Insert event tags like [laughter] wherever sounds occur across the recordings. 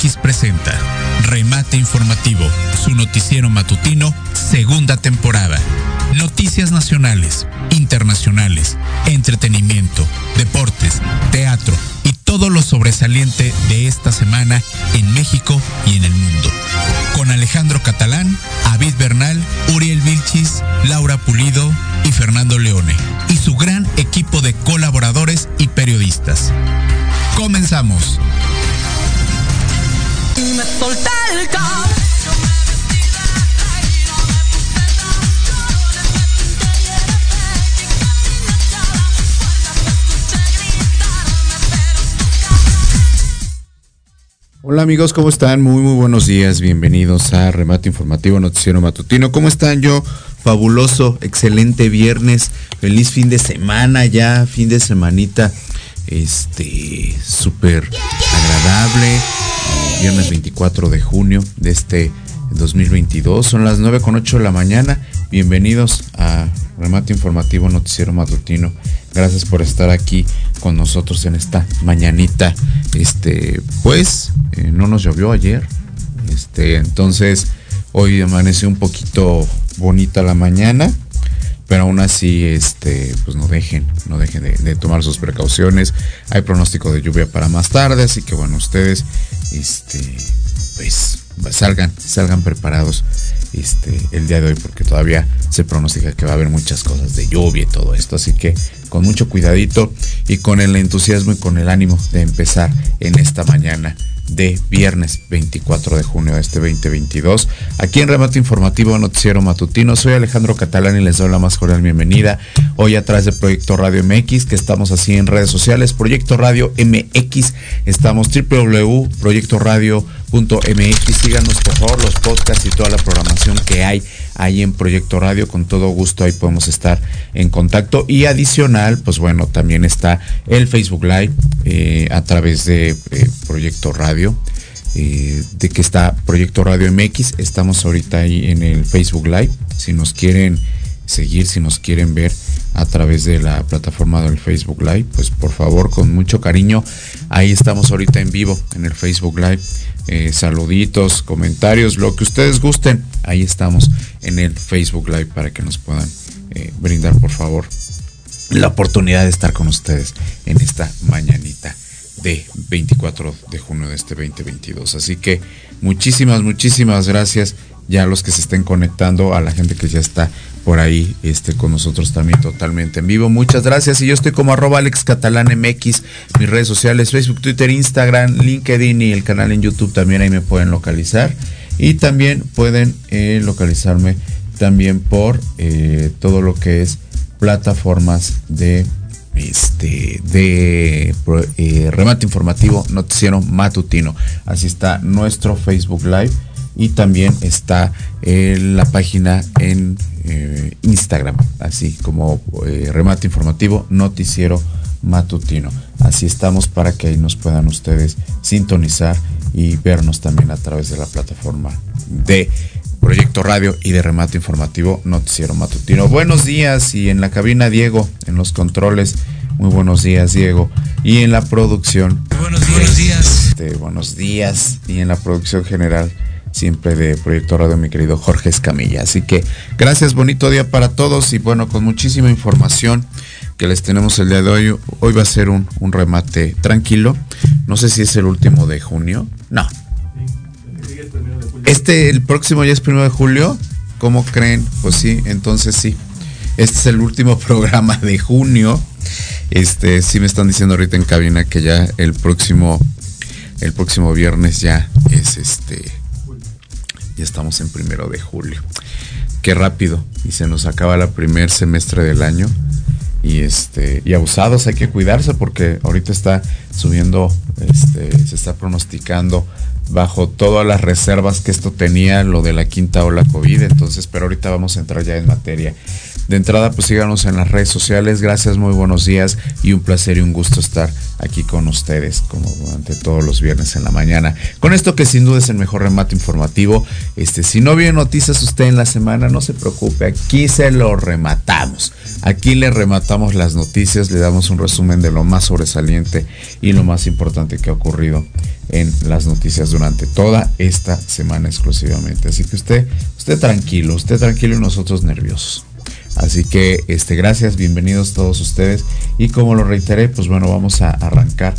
Presenta Remate Informativo, su noticiero matutino, segunda temporada. Noticias nacionales, internacionales, entretenimiento, deportes, teatro y todo lo sobresaliente de esta semana en México y en el mundo. Con Alejandro Catalán, David Bernal, Uriel Vilchis, Laura Pulido y Fernando Leone y su gran equipo de colaboradores y periodistas. Comenzamos. Hola amigos, ¿cómo están? Muy muy buenos días, bienvenidos a Remate Informativo Noticiero Matutino. ¿Cómo están? Yo, fabuloso, excelente viernes, feliz fin de semana ya, fin de semanita, este, súper agradable, viernes 24 de junio de este 2022, son las 9 con 8 de la mañana, bienvenidos a Remate Informativo Noticiero Matutino. Gracias por estar aquí con nosotros en esta mañanita. Este, pues, eh, no nos llovió ayer. Este, entonces, hoy amaneció un poquito bonita la mañana. Pero aún así, este, pues no dejen, no dejen de, tomar sus precauciones. Hay pronóstico de lluvia para más tarde, así que bueno, ustedes, este, pues salgan, salgan preparados este, el día de hoy porque todavía se pronostica que va a haber muchas cosas de lluvia y todo esto. Así que con mucho cuidadito y con el entusiasmo y con el ánimo de empezar en esta mañana de viernes 24 de junio de este 2022. Aquí en Remate Informativo Noticiero Matutino, soy Alejandro Catalán y les doy la más cordial bienvenida. Hoy a través de Proyecto Radio MX, que estamos así en redes sociales, Proyecto Radio MX, estamos www.proyectoradio.mx. Síganos por favor los podcasts y toda la programación que hay ahí en Proyecto Radio. Con todo gusto ahí podemos estar en contacto. Y adicional, pues bueno, también está el Facebook Live eh, a través de eh, Proyecto Radio. Eh, de que está Proyecto Radio MX. Estamos ahorita ahí en el Facebook Live. Si nos quieren seguir, si nos quieren ver a través de la plataforma del Facebook Live, pues por favor, con mucho cariño, ahí estamos ahorita en vivo en el Facebook Live. saluditos, comentarios, lo que ustedes gusten, ahí estamos en el Facebook Live para que nos puedan eh, brindar, por favor, la oportunidad de estar con ustedes en esta mañanita de 24 de junio de este 2022. Así que muchísimas, muchísimas gracias ya a los que se estén conectando, a la gente que ya está por ahí este, con nosotros también totalmente en vivo. Muchas gracias. Y yo estoy como arroba Alex Catalán MX, mis redes sociales, Facebook, Twitter, Instagram, LinkedIn y el canal en YouTube también ahí me pueden localizar. Y también pueden eh, localizarme también por eh, todo lo que es plataformas de este de eh, remate informativo noticiero matutino así está nuestro facebook live y también está la página en instagram así como remate informativo noticiero matutino así estamos para que ahí nos puedan ustedes sintonizar y vernos también a través de la plataforma de Proyecto Radio y de Remate Informativo Noticiero Matutino. Buenos días y en la cabina Diego, en los controles. Muy buenos días Diego. Y en la producción. Buenos, días. Este, buenos días. Y en la producción general siempre de Proyecto Radio, mi querido Jorge Escamilla. Así que gracias, bonito día para todos y bueno, con muchísima información que les tenemos el día de hoy. Hoy va a ser un, remate tranquilo. No sé si es el último de junio. No. Este, el próximo ya es primero de julio. ¿Cómo creen? Pues sí, entonces sí. Este es el último [laughs] programa de junio. Este, sí me están diciendo ahorita en cabina que ya el próximo, el próximo viernes ya es este, ya estamos en primero de julio. Qué rápido. Y se nos acaba el primer semestre del año y este y abusados hay que cuidarse porque ahorita está subiendo este se está pronosticando bajo todas las reservas que esto tenía, lo de la quinta ola COVID. Entonces, pero ahorita vamos a entrar ya en materia. De entrada, pues síganos en las redes sociales. Gracias, muy buenos días y un placer y un gusto estar aquí con ustedes, como durante todos los viernes en la mañana. Con esto que sin duda es el mejor remate informativo. Este, si no viene noticias usted en la semana, no se preocupe, aquí se lo rematamos. Aquí le rematamos las noticias, le damos un resumen de lo más sobresaliente y lo más importante que ha ocurrido en las noticias durante toda esta semana exclusivamente. Así que usted, usted tranquilo, usted tranquilo y nosotros nerviosos. Así que este, gracias, bienvenidos todos ustedes. Y como lo reiteré, pues bueno, vamos a arrancar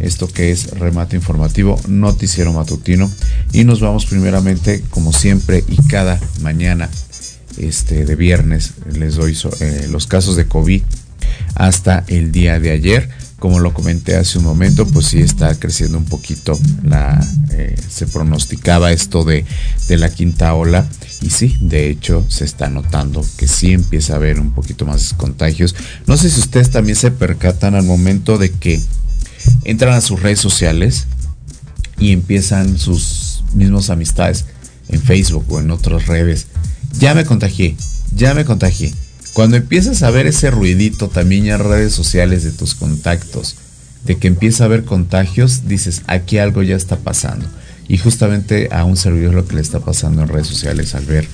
esto que es remate informativo, noticiero matutino. Y nos vamos primeramente, como siempre y cada mañana este, de viernes, les doy eh, los casos de COVID hasta el día de ayer como lo comenté hace un momento, pues sí está creciendo un poquito la, eh, se pronosticaba esto de, de, la quinta ola y sí, de hecho se está notando que sí empieza a haber un poquito más contagios. No sé si ustedes también se percatan al momento de que entran a sus redes sociales y empiezan sus mismos amistades en Facebook o en otras redes. Ya me contagié, ya me contagié cuando empiezas a ver ese ruidito también en redes sociales de tus contactos, de que empieza a haber contagios, dices, aquí algo ya está pasando. Y justamente a un servidor lo que le está pasando en redes sociales al ver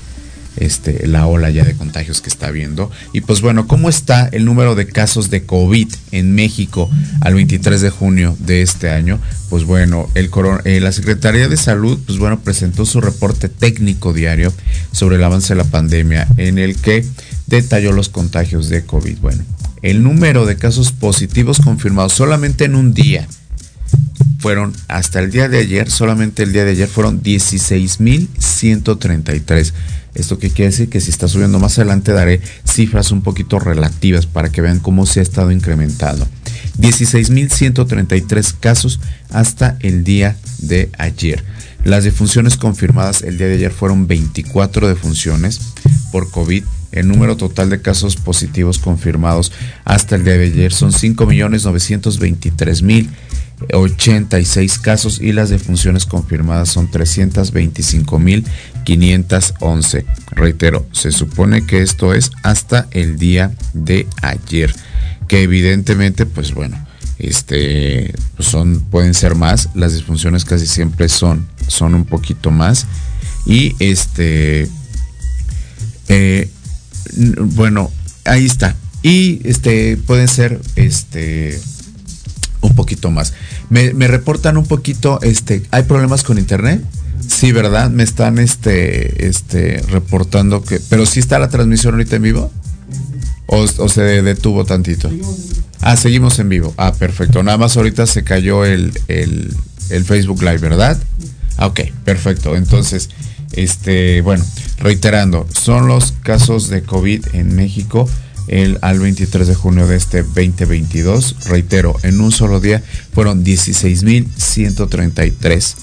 este, la ola ya de contagios que está viendo. Y pues bueno, ¿cómo está el número de casos de COVID en México al 23 de junio de este año? Pues bueno, el eh, la Secretaría de Salud, pues bueno, presentó su reporte técnico diario sobre el avance de la pandemia, en el que detalló los contagios de COVID. Bueno, el número de casos positivos confirmados solamente en un día fueron hasta el día de ayer, solamente el día de ayer fueron 16.133. Esto que quiere decir que si está subiendo más adelante daré cifras un poquito relativas para que vean cómo se ha estado incrementando. 16.133 casos hasta el día de ayer. Las defunciones confirmadas el día de ayer fueron 24 defunciones por COVID el número total de casos positivos confirmados hasta el día de ayer son 5.923.086 casos y las defunciones confirmadas son 325.511. Reitero, se supone que esto es hasta el día de ayer, que evidentemente, pues bueno, este, son, pueden ser más, las disfunciones casi siempre son, son un poquito más y este, eh, bueno, ahí está. Y este pueden ser este un poquito más. Me, reportan un poquito, este, hay problemas con internet. Sí, ¿verdad? Me están este, este, reportando que. Pero sí está la transmisión ahorita en vivo. O, se detuvo tantito. Ah, seguimos en vivo. Ah, perfecto. Nada más ahorita se cayó el, el, el Facebook Live, ¿verdad? Ah, ok, perfecto. Entonces, este, bueno, reiterando, son los casos de COVID en México el, al 23 de junio de este 2022. Reitero, en un solo día fueron 16.133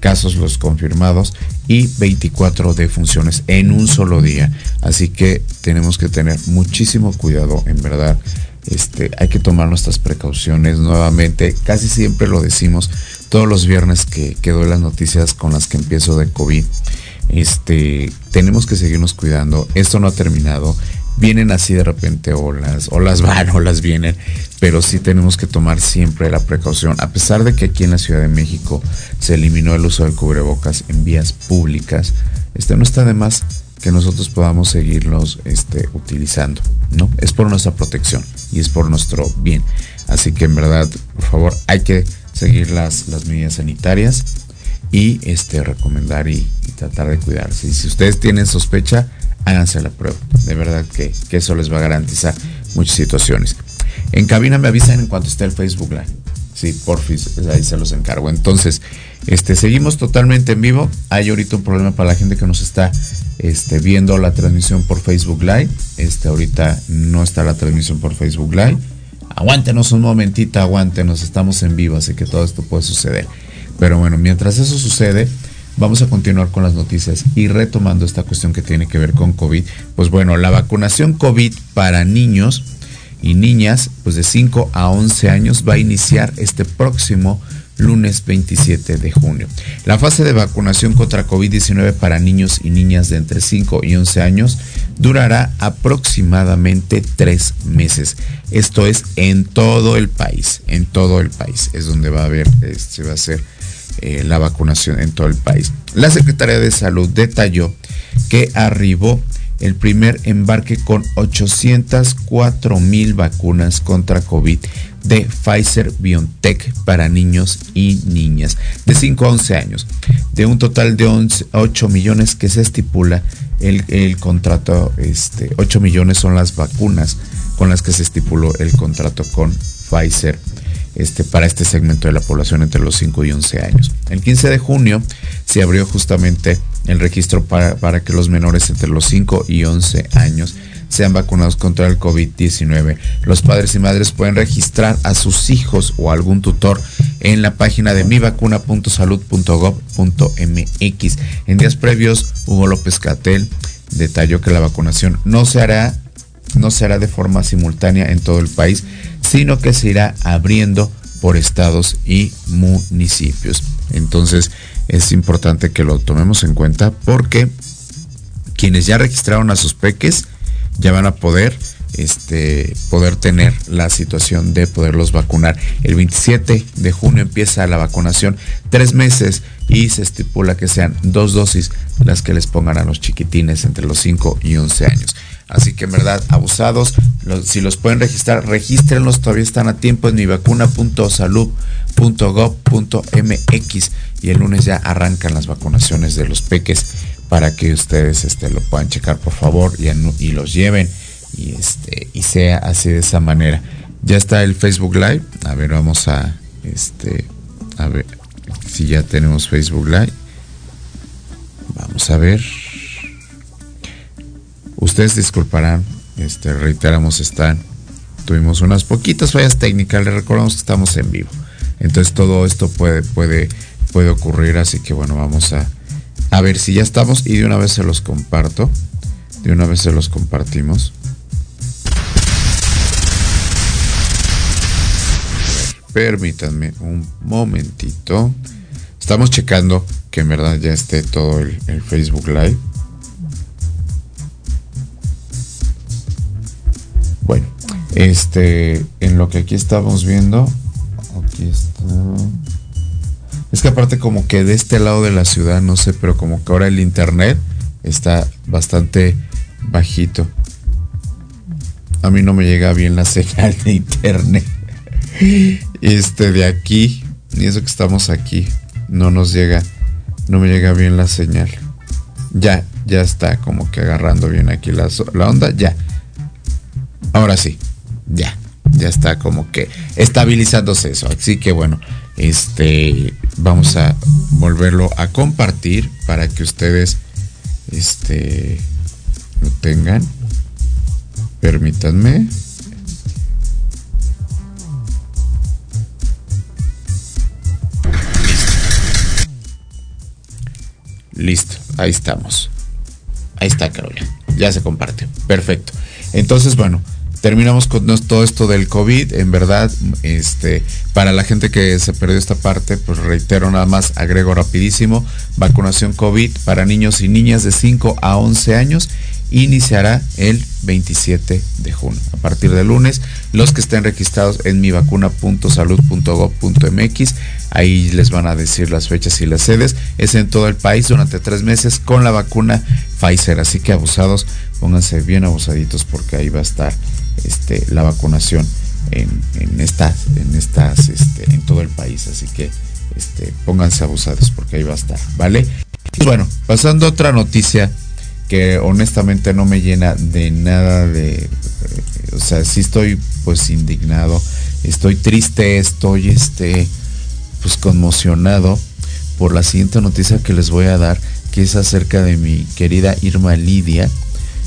casos los confirmados y 24 defunciones en un solo día. Así que tenemos que tener muchísimo cuidado, en verdad. Este, hay que tomar nuestras precauciones nuevamente. Casi siempre lo decimos todos los viernes que, que doy las noticias con las que empiezo de COVID este, tenemos que seguirnos cuidando. Esto no ha terminado. Vienen así de repente olas, olas van, olas vienen, pero sí tenemos que tomar siempre la precaución. A pesar de que aquí en la Ciudad de México se eliminó el uso del cubrebocas en vías públicas, este no está de más que nosotros podamos seguirlos este, utilizando, ¿no? Es por nuestra protección y es por nuestro bien. Así que en verdad, por favor, hay que seguir las, las medidas sanitarias y este, recomendar y, tratar de cuidarse. Y si ustedes tienen sospecha, háganse la prueba. De verdad que, eso les va a garantizar muchas situaciones. En cabina me avisan en cuanto esté el Facebook Live. Sí, porfis, ahí se los encargo. Entonces, este, seguimos totalmente en vivo. Hay ahorita un problema para la gente que nos está este, viendo la transmisión por Facebook Live. Este, ahorita no está la transmisión por Facebook Live. Aguántenos un momentito, aguántenos, estamos en vivo, así que todo esto puede suceder. Pero bueno, mientras eso sucede, vamos a continuar con las noticias y retomando esta cuestión que tiene que ver con COVID. Pues bueno, la vacunación COVID para niños y niñas, pues de 5 a 11 años, va a iniciar este próximo lunes 27 de junio. La fase de vacunación contra COVID-19 para niños y niñas de entre 5 y 11 años durará aproximadamente tres meses. Esto es en todo el país, en todo el país es donde va a haber, se este, va a hacer eh, la vacunación en todo el país. La Secretaría de Salud detalló que arribó el primer embarque con 804 mil vacunas contra COVID de Pfizer BioNTech para niños y niñas de 5 a 11 años, de un total de 8 millones que se estipula el, contrato, este, 8 millones son las vacunas con las que se estipuló el contrato con Pfizer este, para este segmento de la población entre los 5 y 11 años. El 15 de junio se abrió justamente el registro para, que los menores entre los 5 y 11 años sean vacunados contra el COVID-19. Los padres y madres pueden registrar a sus hijos o algún tutor en la página de mivacuna.salud.gov.mx. En días previos, Hugo López Catel detalló que la vacunación no se hará no se hará de forma simultánea en todo el país, sino que se irá abriendo por estados y municipios. Entonces, es importante que lo tomemos en cuenta porque quienes ya registraron a sus peques ya van a poder este, poder tener la situación de poderlos vacunar. El 27 de junio empieza la vacunación, tres meses y se estipula que sean dos dosis las que les pongan a los chiquitines entre los 5 y 11 años. Así que en verdad, abusados, si los pueden registrar, regístrenlos, todavía están a tiempo en mivacuna.salud.gov.mx y el lunes ya arrancan las vacunaciones de los peques para que ustedes este, lo puedan checar por favor y, y los lleven y, este, y sea así de esa manera. Ya está el Facebook Live. A ver, vamos a, este, a ver si ya tenemos Facebook Live. Vamos a ver. Ustedes disculparán, este, reiteramos, están. Tuvimos unas poquitas fallas técnicas, les recordamos que estamos en vivo. Entonces todo esto puede, puede, puede ocurrir, así que bueno, vamos a, a ver si ya estamos y de una vez se los comparto. De una vez se los compartimos. permítanme un momentito. Estamos checando que en verdad ya esté todo el, el Facebook Live. Bueno, este, en lo que aquí estamos viendo, aquí está. Es que aparte como que de este lado de la ciudad, no sé, pero como que ahora el internet está bastante bajito. A mí no me llega bien la señal de internet. Este de aquí, y eso que estamos aquí, no nos llega, no me llega bien la señal. Ya, ya está como que agarrando bien aquí la, la onda, ya. Ahora sí, ya, ya está como que estabilizándose eso. Así que bueno, este vamos a volverlo a compartir para que ustedes este lo tengan. Permítanme. Listo ahí estamos. Ahí está Carolina. Ya se comparte perfecto. Entonces bueno terminamos con todo esto del COVID. En verdad, este, para la gente que se perdió esta parte, pues reitero nada más, agrego rapidísimo, vacunación COVID para niños y niñas de 5 a 11 años iniciará el 27 de junio. A partir de lunes, los que estén registrados en mivacuna.salud.gov.mx, ahí les van a decir las fechas y las sedes. Es en todo el país durante tres meses con la vacuna Pfizer. Así que abusados, pónganse bien abusaditos porque ahí va a estar este, la vacunación en, estas, en estas, este, en todo el país. Así que este, pónganse abusados porque ahí va a estar, ¿vale? Y bueno, pasando a otra noticia que honestamente no me llena de nada de, o sea, sí estoy pues indignado, estoy triste, estoy este, pues conmocionado por la siguiente noticia que les voy a dar, que es acerca de mi querida Irma Lidia,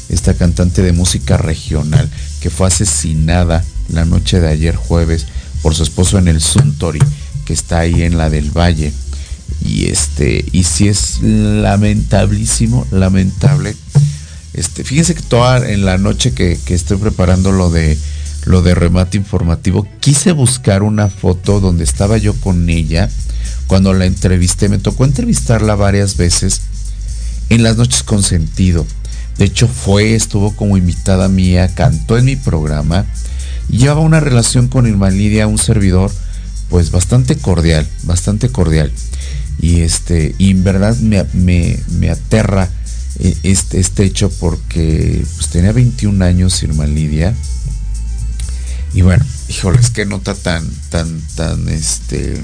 esta cantante de música regional que fue asesinada la noche de ayer jueves por su esposo en el Suntory, que está ahí en la del Valle. Y este, y si es lamentablísimo, lamentable. Este, fíjense que toda en la noche que, estoy preparando lo de lo de remate informativo, quise buscar una foto donde estaba yo con ella cuando la entrevisté. Me tocó entrevistarla varias veces en las noches con sentido. De hecho fue, estuvo como invitada mía, cantó en mi programa y llevaba una relación con Irma Lidia, un servidor, pues bastante cordial, bastante cordial. Y este, y en verdad me, me, aterra eh, este, este, hecho porque pues, tenía 21 años Irma Lidia. Y bueno, híjoles, qué nota tan, tan, tan, este,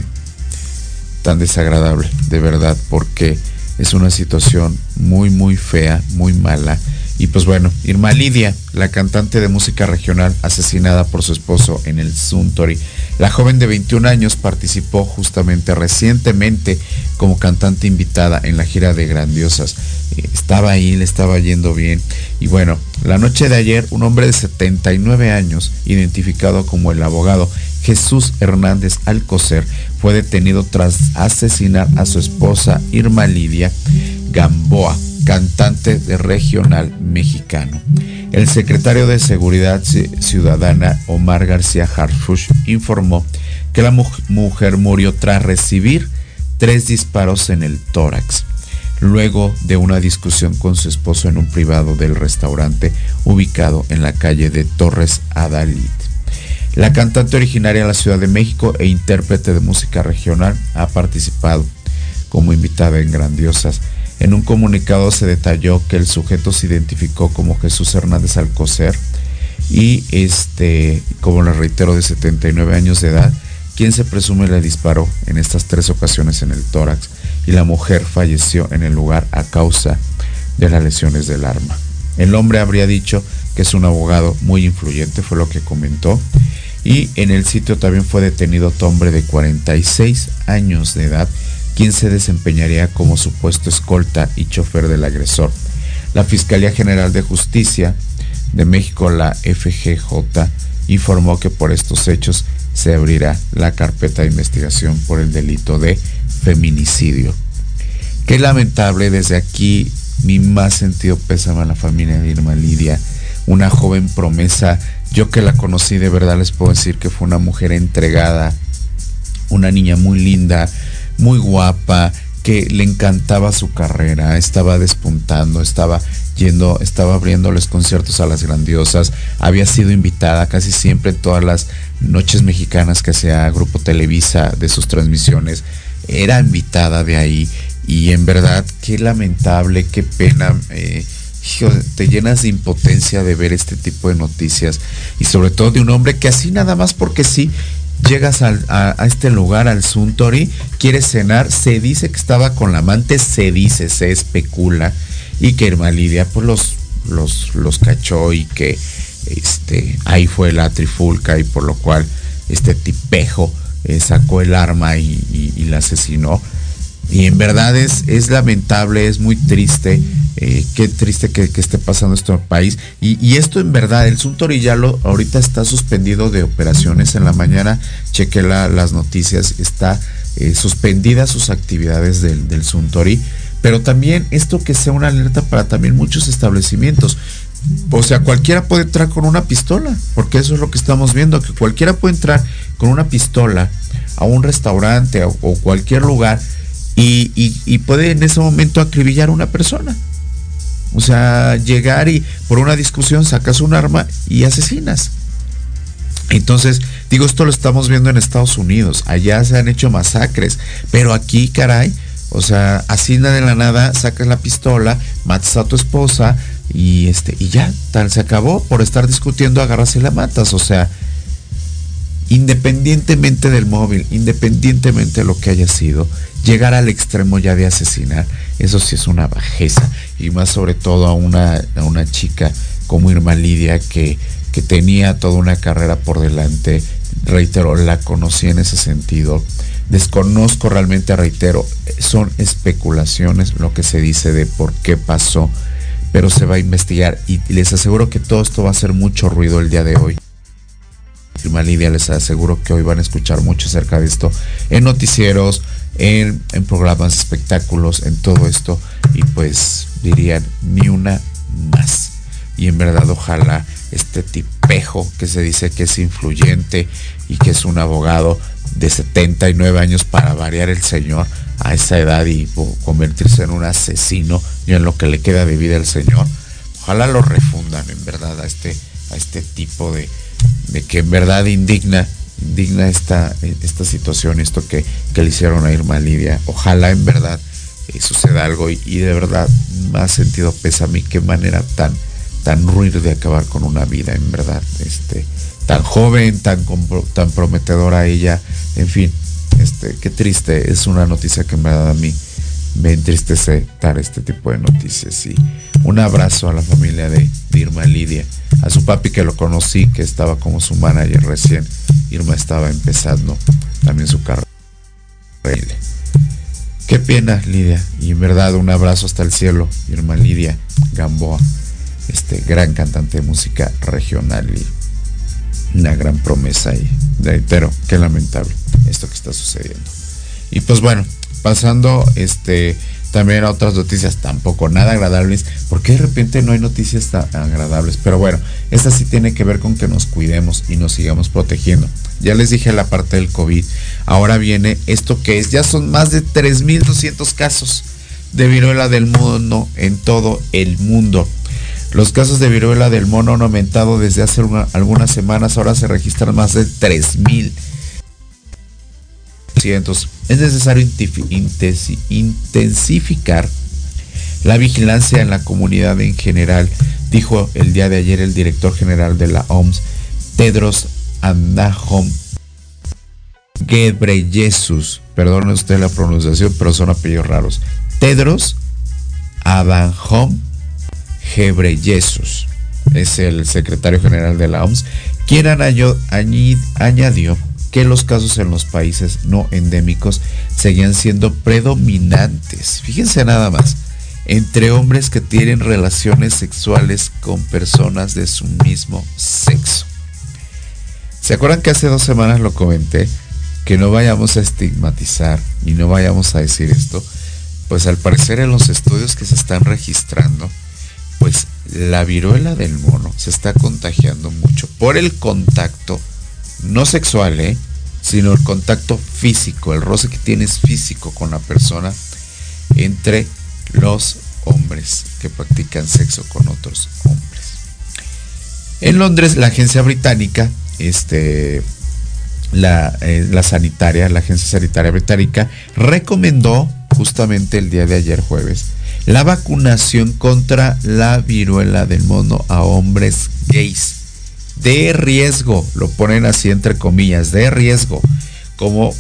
tan desagradable, de verdad, porque es una situación muy, muy fea, muy mala. Y pues bueno, Irma Lidia, la cantante de música regional asesinada por su esposo en el Suntory. La joven de 21 años participó justamente recientemente como cantante invitada en la gira de Grandiosas. Eh, estaba ahí, le estaba yendo bien. Y bueno, la noche de ayer, un hombre de 79 años, identificado como el abogado Jesús Hernández Alcocer, fue detenido tras asesinar a su esposa Irma Lidia Gamboa, cantante de regional mexicano. El secretario de Seguridad Ciudadana Omar García Harfush informó que la mujer murió tras recibir tres disparos en el tórax, luego de una discusión con su esposo en un privado del restaurante ubicado en la calle de Torres Adalid. La cantante originaria de la Ciudad de México e intérprete de música regional ha participado como invitada en Grandiosas. En un comunicado se detalló que el sujeto se identificó como Jesús Hernández Alcocer y este, como le reitero, de 79 años de edad, quien se presume le disparó en estas tres ocasiones en el tórax y la mujer falleció en el lugar a causa de las lesiones del arma. El hombre habría dicho que es un abogado muy influyente, fue lo que comentó, y en el sitio también fue detenido otro hombre de 46 años de edad, quien se desempeñaría como supuesto escolta y chofer del agresor. La Fiscalía General de Justicia de México, la FGJ, informó que por estos hechos se abrirá la carpeta de investigación por el delito de feminicidio. Qué lamentable desde aquí mi más sentido pésame a la familia de Irma Lidia, una joven promesa yo que la conocí de verdad les puedo decir que fue una mujer entregada, una niña muy linda, muy guapa, que le encantaba su carrera, estaba despuntando, estaba yendo, estaba abriéndoles conciertos a las grandiosas, había sido invitada casi siempre en todas las noches mexicanas que hacía Grupo Televisa de sus transmisiones, era invitada de ahí y en verdad qué lamentable, qué pena. Eh, te llenas de impotencia de ver este tipo de noticias y sobre todo de un hombre que así nada más porque sí llegas a, este lugar, al Suntory, quieres cenar, se dice que estaba con la amante, se dice, se especula y que Irma Lidia pues los, los, los cachó y que este, ahí fue la trifulca y por lo cual este tipejo eh, sacó el arma y, y la asesinó. Y en verdad es, es lamentable, es muy triste, eh, qué triste que, esté pasando el país. Y, esto en verdad, el Suntory ya lo, ahorita está suspendido de operaciones. En la mañana chequé las noticias, está eh, suspendida sus actividades del, del Suntory. Pero también esto que sea una alerta para también muchos establecimientos. O sea, cualquiera puede entrar con una pistola, porque eso es lo que estamos viendo, que cualquiera puede entrar con una pistola a un restaurante o cualquier lugar y, puede en ese momento acribillar a una persona. O sea, llegar y por una discusión sacas un arma y asesinas. Entonces, digo, esto lo estamos viendo en Estados Unidos. Allá se han hecho masacres. Pero aquí, caray, o sea, así de la nada, sacas la pistola, matas a tu esposa y este, y ya, tal se acabó. Por estar discutiendo, agarras y la matas. O sea, independientemente del móvil, independientemente de lo que haya sido, llegar al extremo ya de asesinar, eso sí es una bajeza. Y más sobre todo a una, una chica como Irma Lidia que, que tenía toda una carrera por delante. Reitero, la conocí en ese sentido. Desconozco realmente, reitero, son especulaciones lo que se dice de por qué pasó, pero se va a investigar y les aseguro que todo esto va a hacer mucho ruido el día de hoy. Irma Lidia, les aseguro que hoy van a escuchar mucho acerca de esto en noticieros, en, programas de espectáculos, en todo esto. Y pues dirían, ni una más. y en verdad ojalá este tipejo que se dice que es influyente y que es un abogado de 79 años para variar el señor a esa edad y convertirse en un asesino y en lo que le queda de vida al señor. Ojalá lo refundan en verdad a este, a este tipo de que en verdad indigna, indigna esta, esta situación, esto que, que le hicieron a Irma Lidia. Ojalá en verdad eh, suceda algo y, de verdad más sentido pesa a mí qué manera tan, tan ruin de acabar con una vida, en verdad. Este, tan joven, tan, tan prometedora ella, en fin, este, qué triste, es una noticia que en verdad a mí me entristece dar este tipo de noticias y un abrazo a la familia de, Irma Lidia, a su papi que lo conocí, que estaba como su manager recién, Irma estaba empezando también su carrera. Qué pena, Lidia. Y en verdad, un abrazo hasta el cielo, Irma Lidia Gamboa, este gran cantante de música regional y una gran promesa. Y reitero, qué lamentable esto que está sucediendo. Y pues bueno, pasando este también a otras noticias tampoco nada agradables, porque de repente no hay noticias tan agradables, pero bueno, esta sí tiene que ver con que nos cuidemos y nos sigamos protegiendo. Ya les dije la parte del COVID. Ahora viene esto que es, ya son más de 3.200 casos de viruela del mono en todo el mundo. Los casos de viruela del mono han aumentado desde hace algunas semanas, ahora se registran más de 3.000. Es necesario intensificar la vigilancia en la comunidad en general, dijo el día de ayer el director general de la OMS, Tedros Adhanom Ghebreyesus, perdone usted la pronunciación, pero son apellidos raros. Tedros Adhanom Ghebreyesus es el secretario general de la OMS, quien añadió que los casos en los países no endémicos seguían siendo predominantes. Fíjense nada más, entre hombres que tienen relaciones sexuales con personas de su mismo sexo. ¿Se acuerdan que hace dos semanas lo comenté? Que no vayamos a estigmatizar y no vayamos a decir esto. Pues al parecer en los estudios que se están registrando, pues la viruela del mono se está contagiando mucho por el contacto, no sexual, ¿eh? sino el contacto físico, el roce que tienes físico con la persona entre los hombres que practican sexo con otros hombres. En Londres, la agencia británica este, eh, la, sanitaria, la agencia sanitaria británica, recomendó justamente el día de ayer jueves la vacunación contra la viruela del mono a hombres gays. De riesgo, lo ponen así entre comillas, de riesgo, como,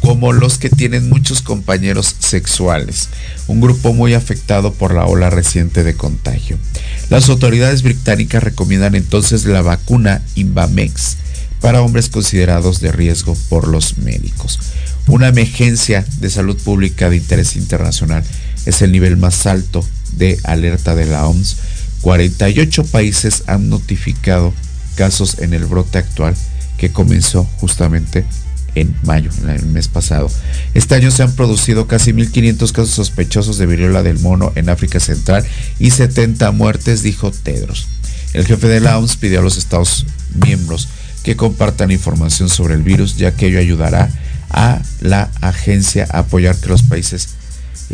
como los que tienen muchos compañeros sexuales, un grupo muy afectado por la ola reciente de contagio. Las autoridades británicas recomiendan entonces la vacuna Invamex para hombres considerados de riesgo por los médicos. Una emergencia de salud pública de interés internacional es el nivel más alto de alerta de la OMS. 48 países han notificado casos en el brote actual que comenzó justamente en mayo, el mes pasado. Este año se han producido casi 1.500 casos sospechosos de viruela del mono en África Central y 70 muertes, dijo Tedros. El jefe de la OMS pidió a los Estados miembros que compartan información sobre el virus, ya que ello ayudará a la agencia a apoyar que los países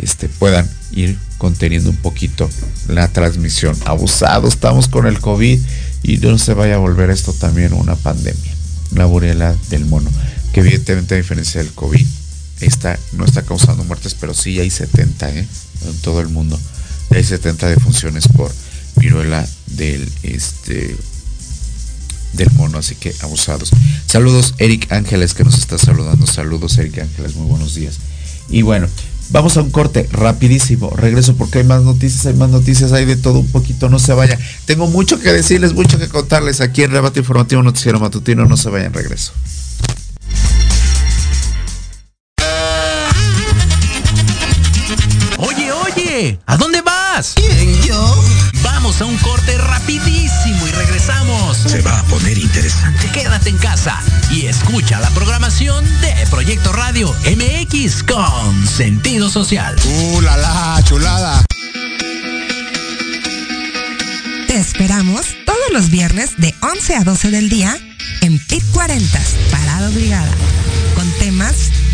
este, puedan ir conteniendo un poquito la transmisión. Abusado estamos con el COVID y no se vaya a volver esto también una pandemia. La viruela del mono que evidentemente a diferencia del COVID, esta no está causando muertes, pero sí hay 70 ¿eh? en todo el mundo. Hay 70 defunciones por viruela del este del mono, así que abusados. Saludos Eric Ángeles que nos está saludando. Saludos Eric Ángeles, muy buenos días. Y bueno, vamos a un corte rapidísimo. Regreso porque hay más noticias, hay más noticias, hay de todo un poquito, no se vaya. Tengo mucho que decirles, mucho que contarles aquí en Rebate Informativo Noticiero Matutino, no se vayan, regreso. ¿A dónde vas? ¿Quién, yo? Vamos a un corte rapidísimo y regresamos. Se va a poner interesante. Quédate en casa y escucha la programación de Proyecto Radio MX con sentido social. ¡Uh, la, la chulada! esperamos todos los viernes de 11 a 12 del día en PIT 40, Parada Obligada, con temas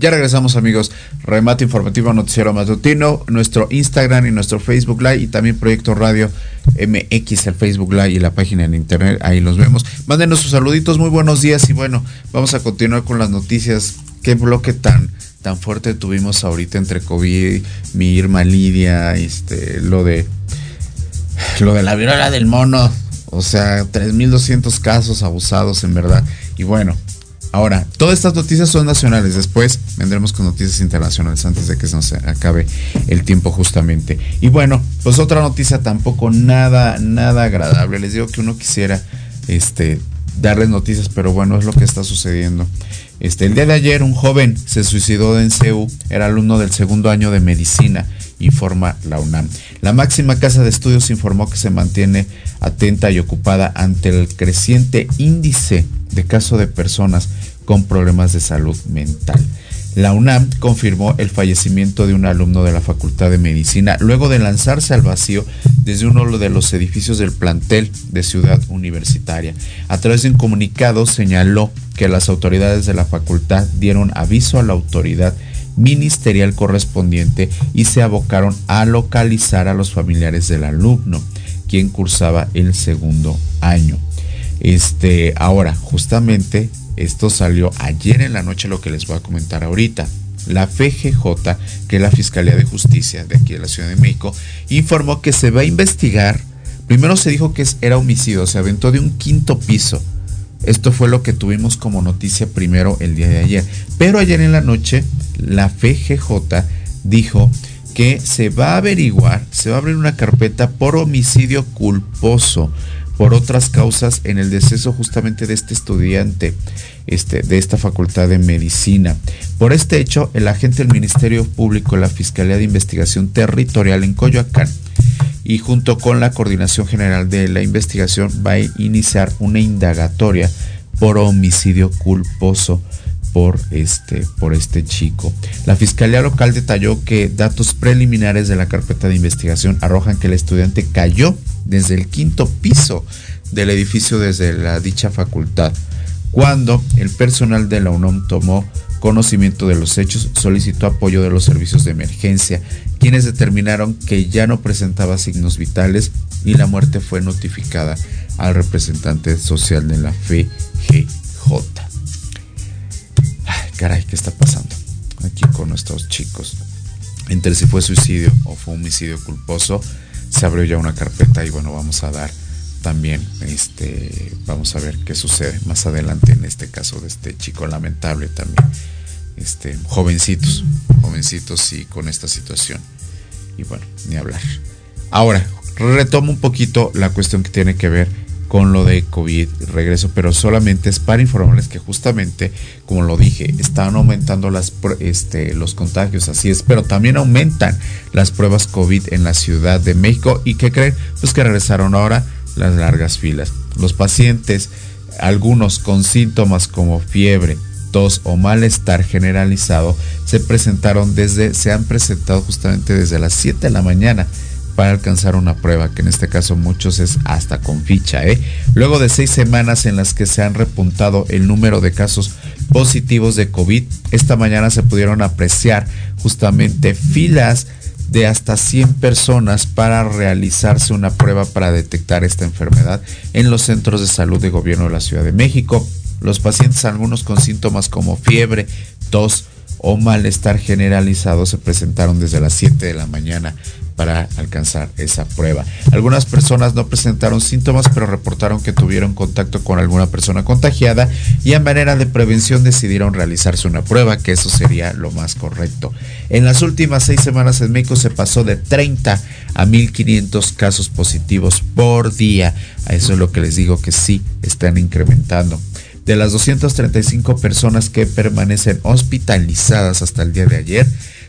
Ya regresamos amigos, remate informativo noticiero matutino, nuestro Instagram y nuestro Facebook Live y también Proyecto Radio MX, el Facebook Live y la página en internet, ahí los vemos. Mándenos sus saluditos, muy buenos días y bueno, vamos a continuar con las noticias. Qué bloque tan tan fuerte tuvimos ahorita entre COVID, mi Irma Lidia, este, lo de lo de la viruela del mono, o sea, 3200 casos abusados en verdad. Y bueno, Ahora, todas estas noticias son nacionales. Después vendremos con noticias internacionales antes de que se nos acabe el tiempo justamente. Y bueno, pues otra noticia tampoco nada, nada agradable. Les digo que uno quisiera este, darles noticias, pero bueno, es lo que está sucediendo. Este, el día de ayer un joven se suicidó en CEU, era alumno del segundo año de medicina, informa la UNAM. La máxima casa de estudios informó que se mantiene atenta y ocupada ante el creciente índice de caso de personas con problemas de salud mental. La UNAM confirmó el fallecimiento de un alumno de la Facultad de Medicina luego de lanzarse al vacío desde uno de los edificios del plantel de Ciudad Universitaria. A través de un comunicado señaló que las autoridades de la facultad dieron aviso a la autoridad ministerial correspondiente y se abocaron a localizar a los familiares del alumno, quien cursaba el segundo año. Este, ahora, justamente esto salió ayer en la noche, lo que les voy a comentar ahorita. La FGJ, que es la Fiscalía de Justicia de aquí de la Ciudad de México, informó que se va a investigar. Primero se dijo que era homicidio, se aventó de un quinto piso. Esto fue lo que tuvimos como noticia primero el día de ayer. Pero ayer en la noche, la FGJ dijo que se va a averiguar, se va a abrir una carpeta por homicidio culposo por otras causas en el deceso justamente de este estudiante este, de esta facultad de medicina. Por este hecho, el agente del Ministerio Público, la Fiscalía de Investigación Territorial en Coyoacán, y junto con la Coordinación General de la Investigación va a iniciar una indagatoria por homicidio culposo por este, por este chico. La Fiscalía Local detalló que datos preliminares de la carpeta de investigación arrojan que el estudiante cayó desde el quinto piso del edificio desde la dicha facultad. Cuando el personal de la UNOM tomó conocimiento de los hechos, solicitó apoyo de los servicios de emergencia, quienes determinaron que ya no presentaba signos vitales y la muerte fue notificada al representante social de la FGJ. Ay, caray, ¿qué está pasando aquí con nuestros chicos? Entre si fue suicidio o fue homicidio culposo, se abrió ya una carpeta y bueno, vamos a dar también, este, vamos a ver qué sucede más adelante en este caso de este chico lamentable también, este, jovencitos, jovencitos y con esta situación. Y bueno, ni hablar. Ahora, retomo un poquito la cuestión que tiene que ver con lo de COVID regreso, pero solamente es para informarles que justamente, como lo dije, están aumentando este, los contagios, así es, pero también aumentan las pruebas COVID en la Ciudad de México y que creen, pues que regresaron ahora las largas filas. Los pacientes, algunos con síntomas como fiebre, tos o malestar generalizado, se presentaron desde, se han presentado justamente desde las 7 de la mañana para alcanzar una prueba, que en este caso muchos es hasta con ficha. ¿eh? Luego de seis semanas en las que se han repuntado el número de casos positivos de COVID, esta mañana se pudieron apreciar justamente filas de hasta 100 personas para realizarse una prueba para detectar esta enfermedad en los centros de salud de gobierno de la Ciudad de México. Los pacientes, algunos con síntomas como fiebre, tos o malestar generalizado, se presentaron desde las 7 de la mañana para alcanzar esa prueba. Algunas personas no presentaron síntomas, pero reportaron que tuvieron contacto con alguna persona contagiada y a manera de prevención decidieron realizarse una prueba, que eso sería lo más correcto. En las últimas seis semanas en México se pasó de 30 a 1500 casos positivos por día. Eso es lo que les digo que sí están incrementando. De las 235 personas que permanecen hospitalizadas hasta el día de ayer,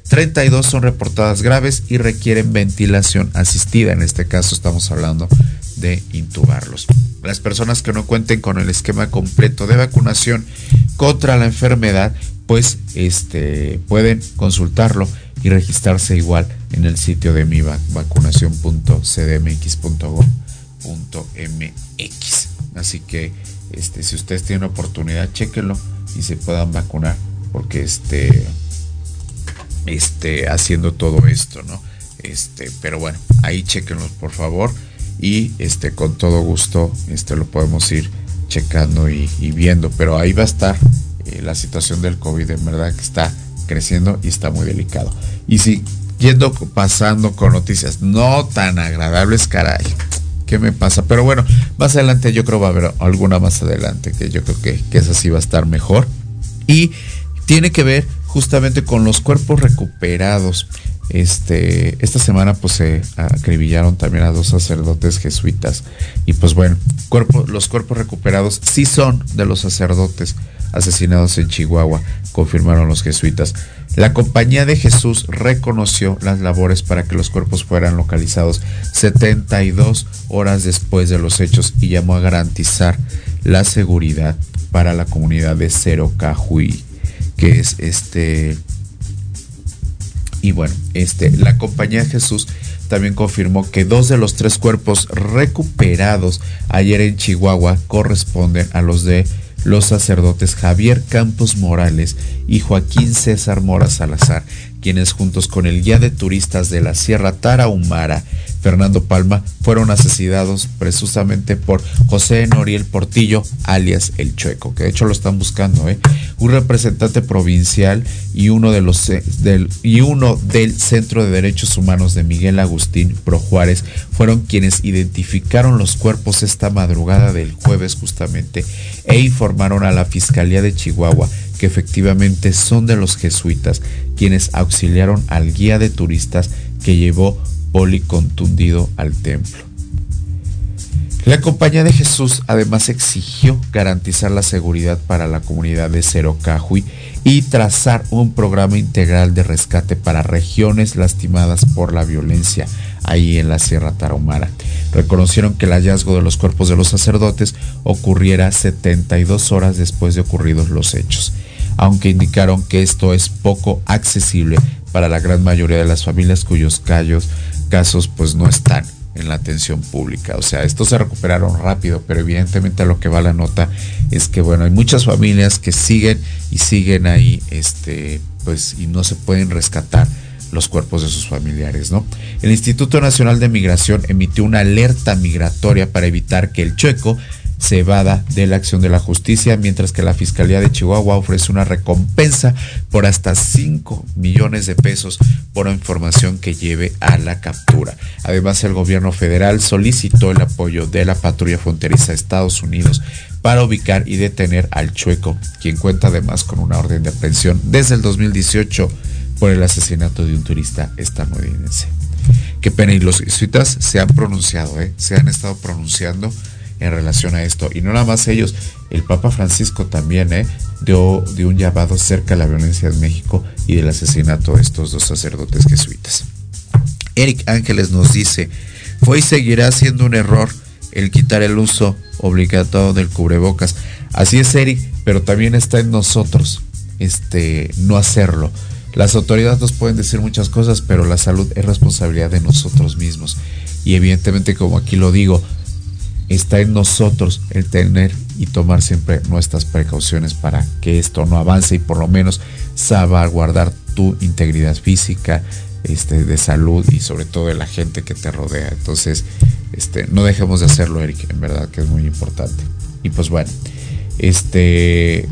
32 son reportadas graves y requieren ventilación asistida. En este caso estamos hablando de intubarlos. Las personas que no cuenten con el esquema completo de vacunación contra la enfermedad, pues este, pueden consultarlo y registrarse igual en el sitio de mi vacunación.cdmx.gov.mx. Así que este, si ustedes tienen oportunidad, chequenlo y se puedan vacunar porque este este, haciendo todo esto, ¿no? Este, pero bueno, ahí chequenlos por favor y este, con todo gusto este, lo podemos ir checando y, viendo, pero ahí va a estar eh, la situación del COVID, en verdad que está creciendo y está muy delicado. Y si yendo pasando con noticias no tan agradables, caray, ¿qué me pasa? Pero bueno, más adelante yo creo va a haber alguna más adelante que yo creo que, que esa sí va a estar mejor. Y tiene que ver justamente con los cuerpos recuperados. Este, esta semana pues se acribillaron también a dos sacerdotes jesuitas. Y pues bueno, los cuerpos recuperados sí son de los sacerdotes asesinados en Chihuahua, confirmaron los jesuitas. La Compañía de Jesús reconoció las labores para que los cuerpos fueran localizados 72 horas después de los hechos y llamó a garantizar la seguridad para la comunidad de Cero Cajuí que es este y bueno, este, la compañía Jesús también confirmó que dos de los tres cuerpos recuperados ayer en Chihuahua corresponden a los de los sacerdotes Javier Campos Morales y Joaquín César Mora Salazar, quienes juntos con el guía de turistas de la Sierra Tarahumara, Fernando Palma, fueron asesinados precisamente por José Noriel Portillo, alias El Chueco, que de hecho lo están buscando, ¿eh? un representante provincial y uno, de los, eh, del, y uno del Centro de Derechos Humanos de Miguel Agustín Pro Juárez, fueron quienes identificaron los cuerpos esta madrugada del jueves justamente e informaron a la Fiscalía de Chihuahua que efectivamente son de los jesuitas, quienes auxiliaron al guía de turistas que llevó poli contundido al templo. La Compañía de Jesús además exigió garantizar la seguridad para la comunidad de Cerocahui y trazar un programa integral de rescate para regiones lastimadas por la violencia ahí en la Sierra Tarahumara. Reconocieron que el hallazgo de los cuerpos de los sacerdotes ocurriera 72 horas después de ocurridos los hechos aunque indicaron que esto es poco accesible para la gran mayoría de las familias cuyos casos pues no están en la atención pública. O sea, estos se recuperaron rápido, pero evidentemente lo que va a la nota es que bueno, hay muchas familias que siguen y siguen ahí, este, pues, y no se pueden rescatar los cuerpos de sus familiares, ¿no? El Instituto Nacional de Migración emitió una alerta migratoria para evitar que el chueco se evada de la acción de la justicia, mientras que la Fiscalía de Chihuahua ofrece una recompensa por hasta 5 millones de pesos por información que lleve a la captura. Además, el gobierno federal solicitó el apoyo de la patrulla fronteriza de Estados Unidos para ubicar y detener al Chueco, quien cuenta además con una orden de aprehensión desde el 2018 por el asesinato de un turista estadounidense. Qué pena, y los jesuitas se han pronunciado, ¿eh? se han estado pronunciando en relación a esto. Y no nada más ellos, el Papa Francisco también ¿eh? dio, un llamado cerca de la violencia en México y del asesinato de estos dos sacerdotes jesuitas. Eric Ángeles nos dice, fue y seguirá siendo un error el quitar el uso obligatorio del cubrebocas. Así es, Eric, pero también está en nosotros este, no hacerlo. Las autoridades nos pueden decir muchas cosas, pero la salud es responsabilidad de nosotros mismos. Y evidentemente, como aquí lo digo, está en nosotros el tener y tomar siempre nuestras precauciones para que esto no avance y por lo menos salvaguardar tu integridad física, este, de salud y sobre todo de la gente que te rodea. Entonces, este, no dejemos de hacerlo, Eric, en verdad que es muy importante. Y pues bueno, este,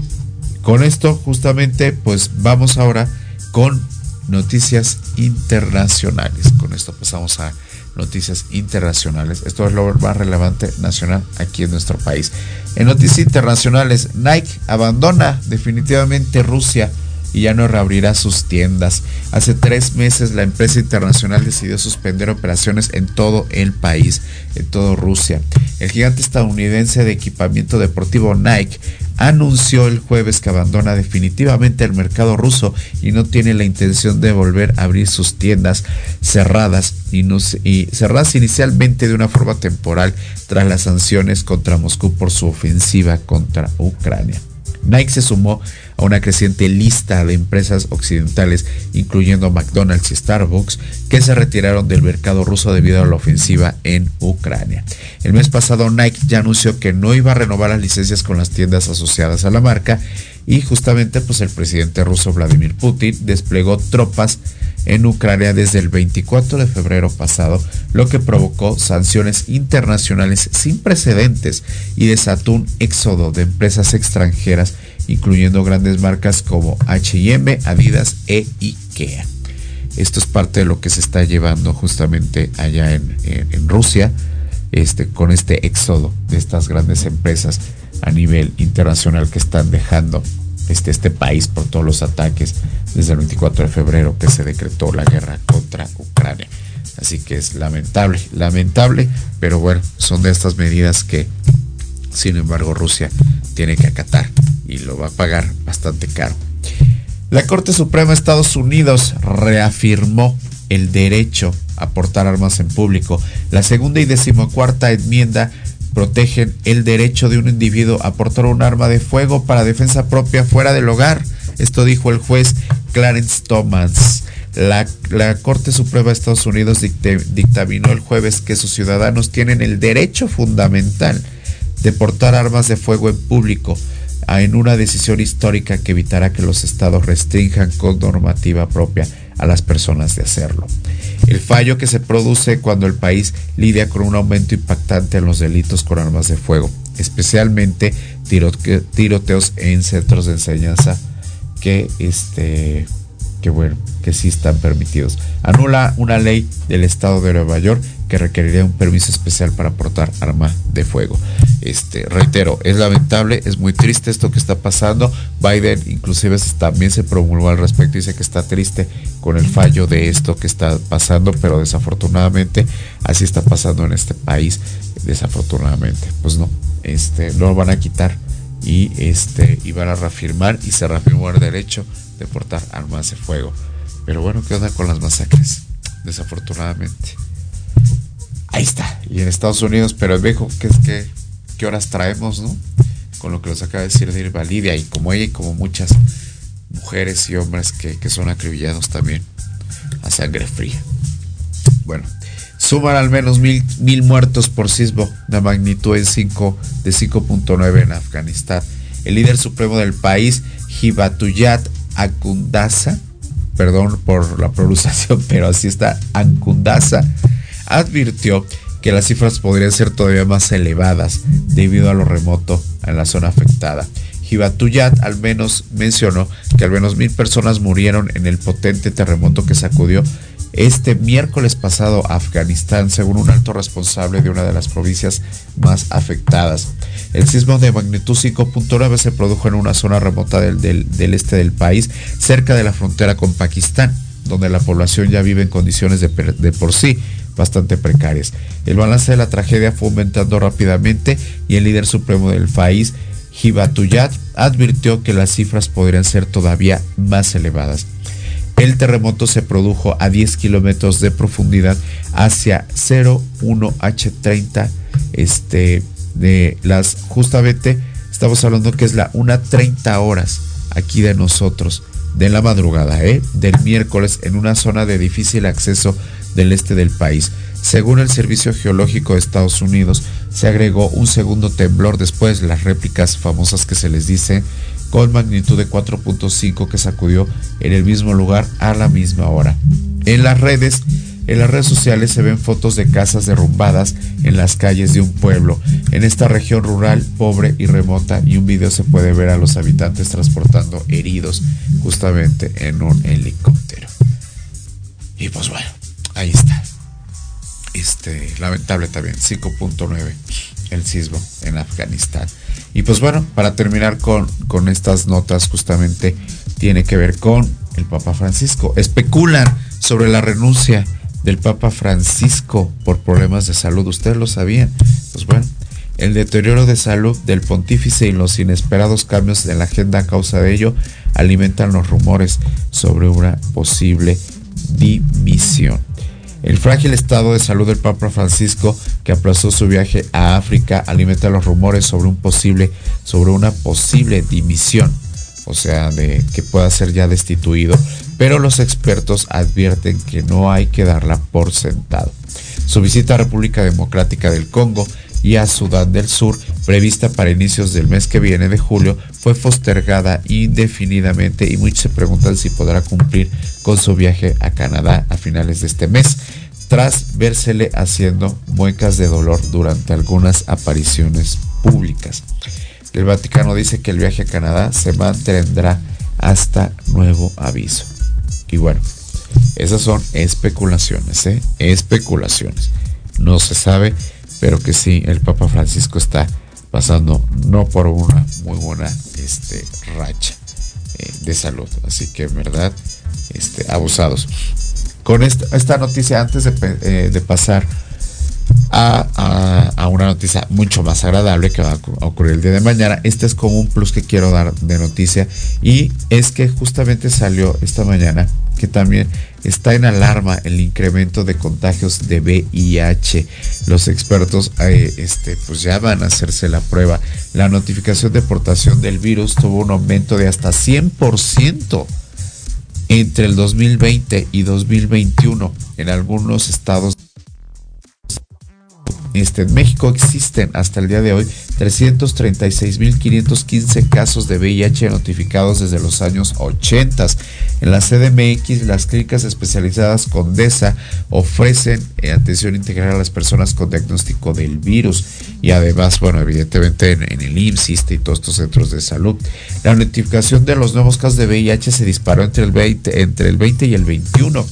con esto justamente, pues vamos ahora con noticias internacionales. Con esto pasamos a noticias internacionales. Esto es lo más relevante nacional aquí en nuestro país. En noticias internacionales, Nike abandona definitivamente Rusia y ya no reabrirá sus tiendas. Hace tres meses la empresa internacional decidió suspender operaciones en todo el país, en todo Rusia. El gigante estadounidense de equipamiento deportivo Nike anunció el jueves que abandona definitivamente el mercado ruso y no tiene la intención de volver a abrir sus tiendas cerradas y, cerradas inicialmente de una forma temporal tras las sanciones contra Moscú por su ofensiva contra Ucrania. Nike se sumó a una creciente lista de empresas occidentales, incluyendo McDonald's y Starbucks, que se retiraron del mercado ruso debido a la ofensiva en Ucrania. El mes pasado Nike ya anunció que no iba a renovar las licencias con las tiendas asociadas a la marca y justamente pues el presidente ruso Vladimir Putin desplegó tropas en Ucrania desde el 24 de febrero pasado, lo que provocó sanciones internacionales sin precedentes y desató un éxodo de empresas extranjeras incluyendo grandes marcas como HM, Adidas e IKEA. Esto es parte de lo que se está llevando justamente allá en, Rusia, este, con este éxodo de estas grandes empresas a nivel internacional que están dejando este, este país por todos los ataques desde el 24 de febrero que se decretó la guerra contra Ucrania. Así que es lamentable, lamentable, pero bueno, son de estas medidas que, sin embargo, Rusia tiene que acatar y lo va a pagar bastante caro. La Corte Suprema de Estados Unidos reafirmó el derecho a portar armas en público. La segunda y decimocuarta enmienda protegen el derecho de un individuo a portar un arma de fuego para defensa propia fuera del hogar. Esto dijo el juez Clarence Thomas. La, Corte Suprema de Estados Unidos dictaminó el jueves que sus ciudadanos tienen el derecho fundamental de portar armas de fuego en público en una decisión histórica que evitará que los estados restrinjan con normativa propia a las personas de hacerlo. El fallo que se produce cuando el país lidia con un aumento impactante en los delitos con armas de fuego, especialmente tiroteos en centros de enseñanza que este bueno, que sí están permitidos. Anula una ley del estado de Nueva York que requeriría un permiso especial para portar arma de fuego. Este, reitero, es lamentable, es muy triste esto que está pasando. Biden inclusive también se promulgó al respecto y dice que está triste con el fallo de esto que está pasando, pero desafortunadamente así está pasando en este país, desafortunadamente. Pues no, este, no lo van a quitar y este y van a reafirmar y se reafirmó el derecho de portar armas de fuego. Pero bueno, ¿qué onda con las masacres? Desafortunadamente. Ahí está. Y en Estados Unidos, pero el viejo, ¿qué es que qué horas traemos, no? Con lo que nos acaba de decir de Irma Lidia y como ella y como muchas mujeres y hombres que, son acribillados también a sangre fría. Bueno, suman al menos mil, mil muertos por sismo de magnitud en 5 de 5.9 en Afganistán. El líder supremo del país, Hibatuyat Ankundasa, perdón por la pronunciación, [laughs] pero así está, Ankundasa, advirtió que las cifras podrían ser todavía más elevadas debido a lo remoto en la zona afectada. Hibatuyat al menos mencionó que al menos mil personas murieron en el potente terremoto que sacudió este miércoles pasado Afganistán, según un alto responsable de una de las provincias más afectadas. El sismo de magnitud 5.9 se produjo en una zona remota del, este del país, cerca de la frontera con Pakistán donde la población ya vive en condiciones de, de por sí bastante precarias. El balance de la tragedia fue aumentando rápidamente y el líder supremo del país, Hibatuyat, advirtió que las cifras podrían ser todavía más elevadas. El terremoto se produjo a 10 kilómetros de profundidad hacia 01H30, este, de las, justamente estamos hablando que es la 1.30 horas aquí de nosotros, de la madrugada, ¿eh? del miércoles, en una zona de difícil acceso del este del país. Según el Servicio Geológico de Estados Unidos, se agregó un segundo temblor después, las réplicas famosas que se les dice, con magnitud de 4.5 que sacudió en el mismo lugar a la misma hora. En las redes, en las redes sociales se ven fotos de casas derrumbadas en las calles de un pueblo, en esta región rural, pobre y remota, y un video se puede ver a los habitantes transportando heridos justamente en un helicóptero. Y pues bueno, ahí está. Este, lamentable también, 5.9 el sismo en Afganistán. Y pues bueno, para terminar con, con estas notas, justamente tiene que ver con el Papa Francisco. Especulan sobre la renuncia del Papa Francisco por problemas de salud. ¿Ustedes lo sabían? Pues bueno, el deterioro de salud del pontífice y los inesperados cambios en la agenda a causa de ello alimentan los rumores sobre una posible dimisión. El frágil estado de salud del Papa Francisco, que aplazó su viaje a África, alimenta los rumores sobre un posible, sobre una posible dimisión, o sea, de que pueda ser ya destituido, pero los expertos advierten que no hay que darla por sentado. Su visita a República Democrática del Congo y a Sudán del Sur, prevista para inicios del mes que viene de julio, fue postergada indefinidamente y muchos se preguntan si podrá cumplir con su viaje a Canadá a finales de este mes, tras vérsele haciendo muecas de dolor durante algunas apariciones públicas. El Vaticano dice que el viaje a Canadá se mantendrá hasta nuevo aviso. Y bueno, esas son especulaciones, ¿eh? Especulaciones. No se sabe pero que sí, el Papa Francisco está pasando no por una muy buena este, racha eh, de salud. Así que en verdad, este, abusados. Con esta, noticia, antes de, eh, pasar a, una noticia mucho más agradable que va a ocurrir el día de mañana, este es como un plus que quiero dar de noticia y es que justamente salió esta mañana que también está en alarma el incremento de contagios de VIH. Los expertos eh, este, pues ya van a hacerse la prueba. La notificación de portación del virus tuvo un aumento de hasta 100% entre el 2020 y 2021 en algunos estados este, en México existen hasta el día de hoy 336.515 casos de VIH notificados desde los años 80. En la CDMX, las clínicas especializadas Condesa ofrecen eh, atención integral a las personas con diagnóstico del virus y además, bueno, evidentemente en, el IMSS y todos estos centros de salud. La notificación de los nuevos casos de VIH se disparó entre el 20, entre el 20 y el 21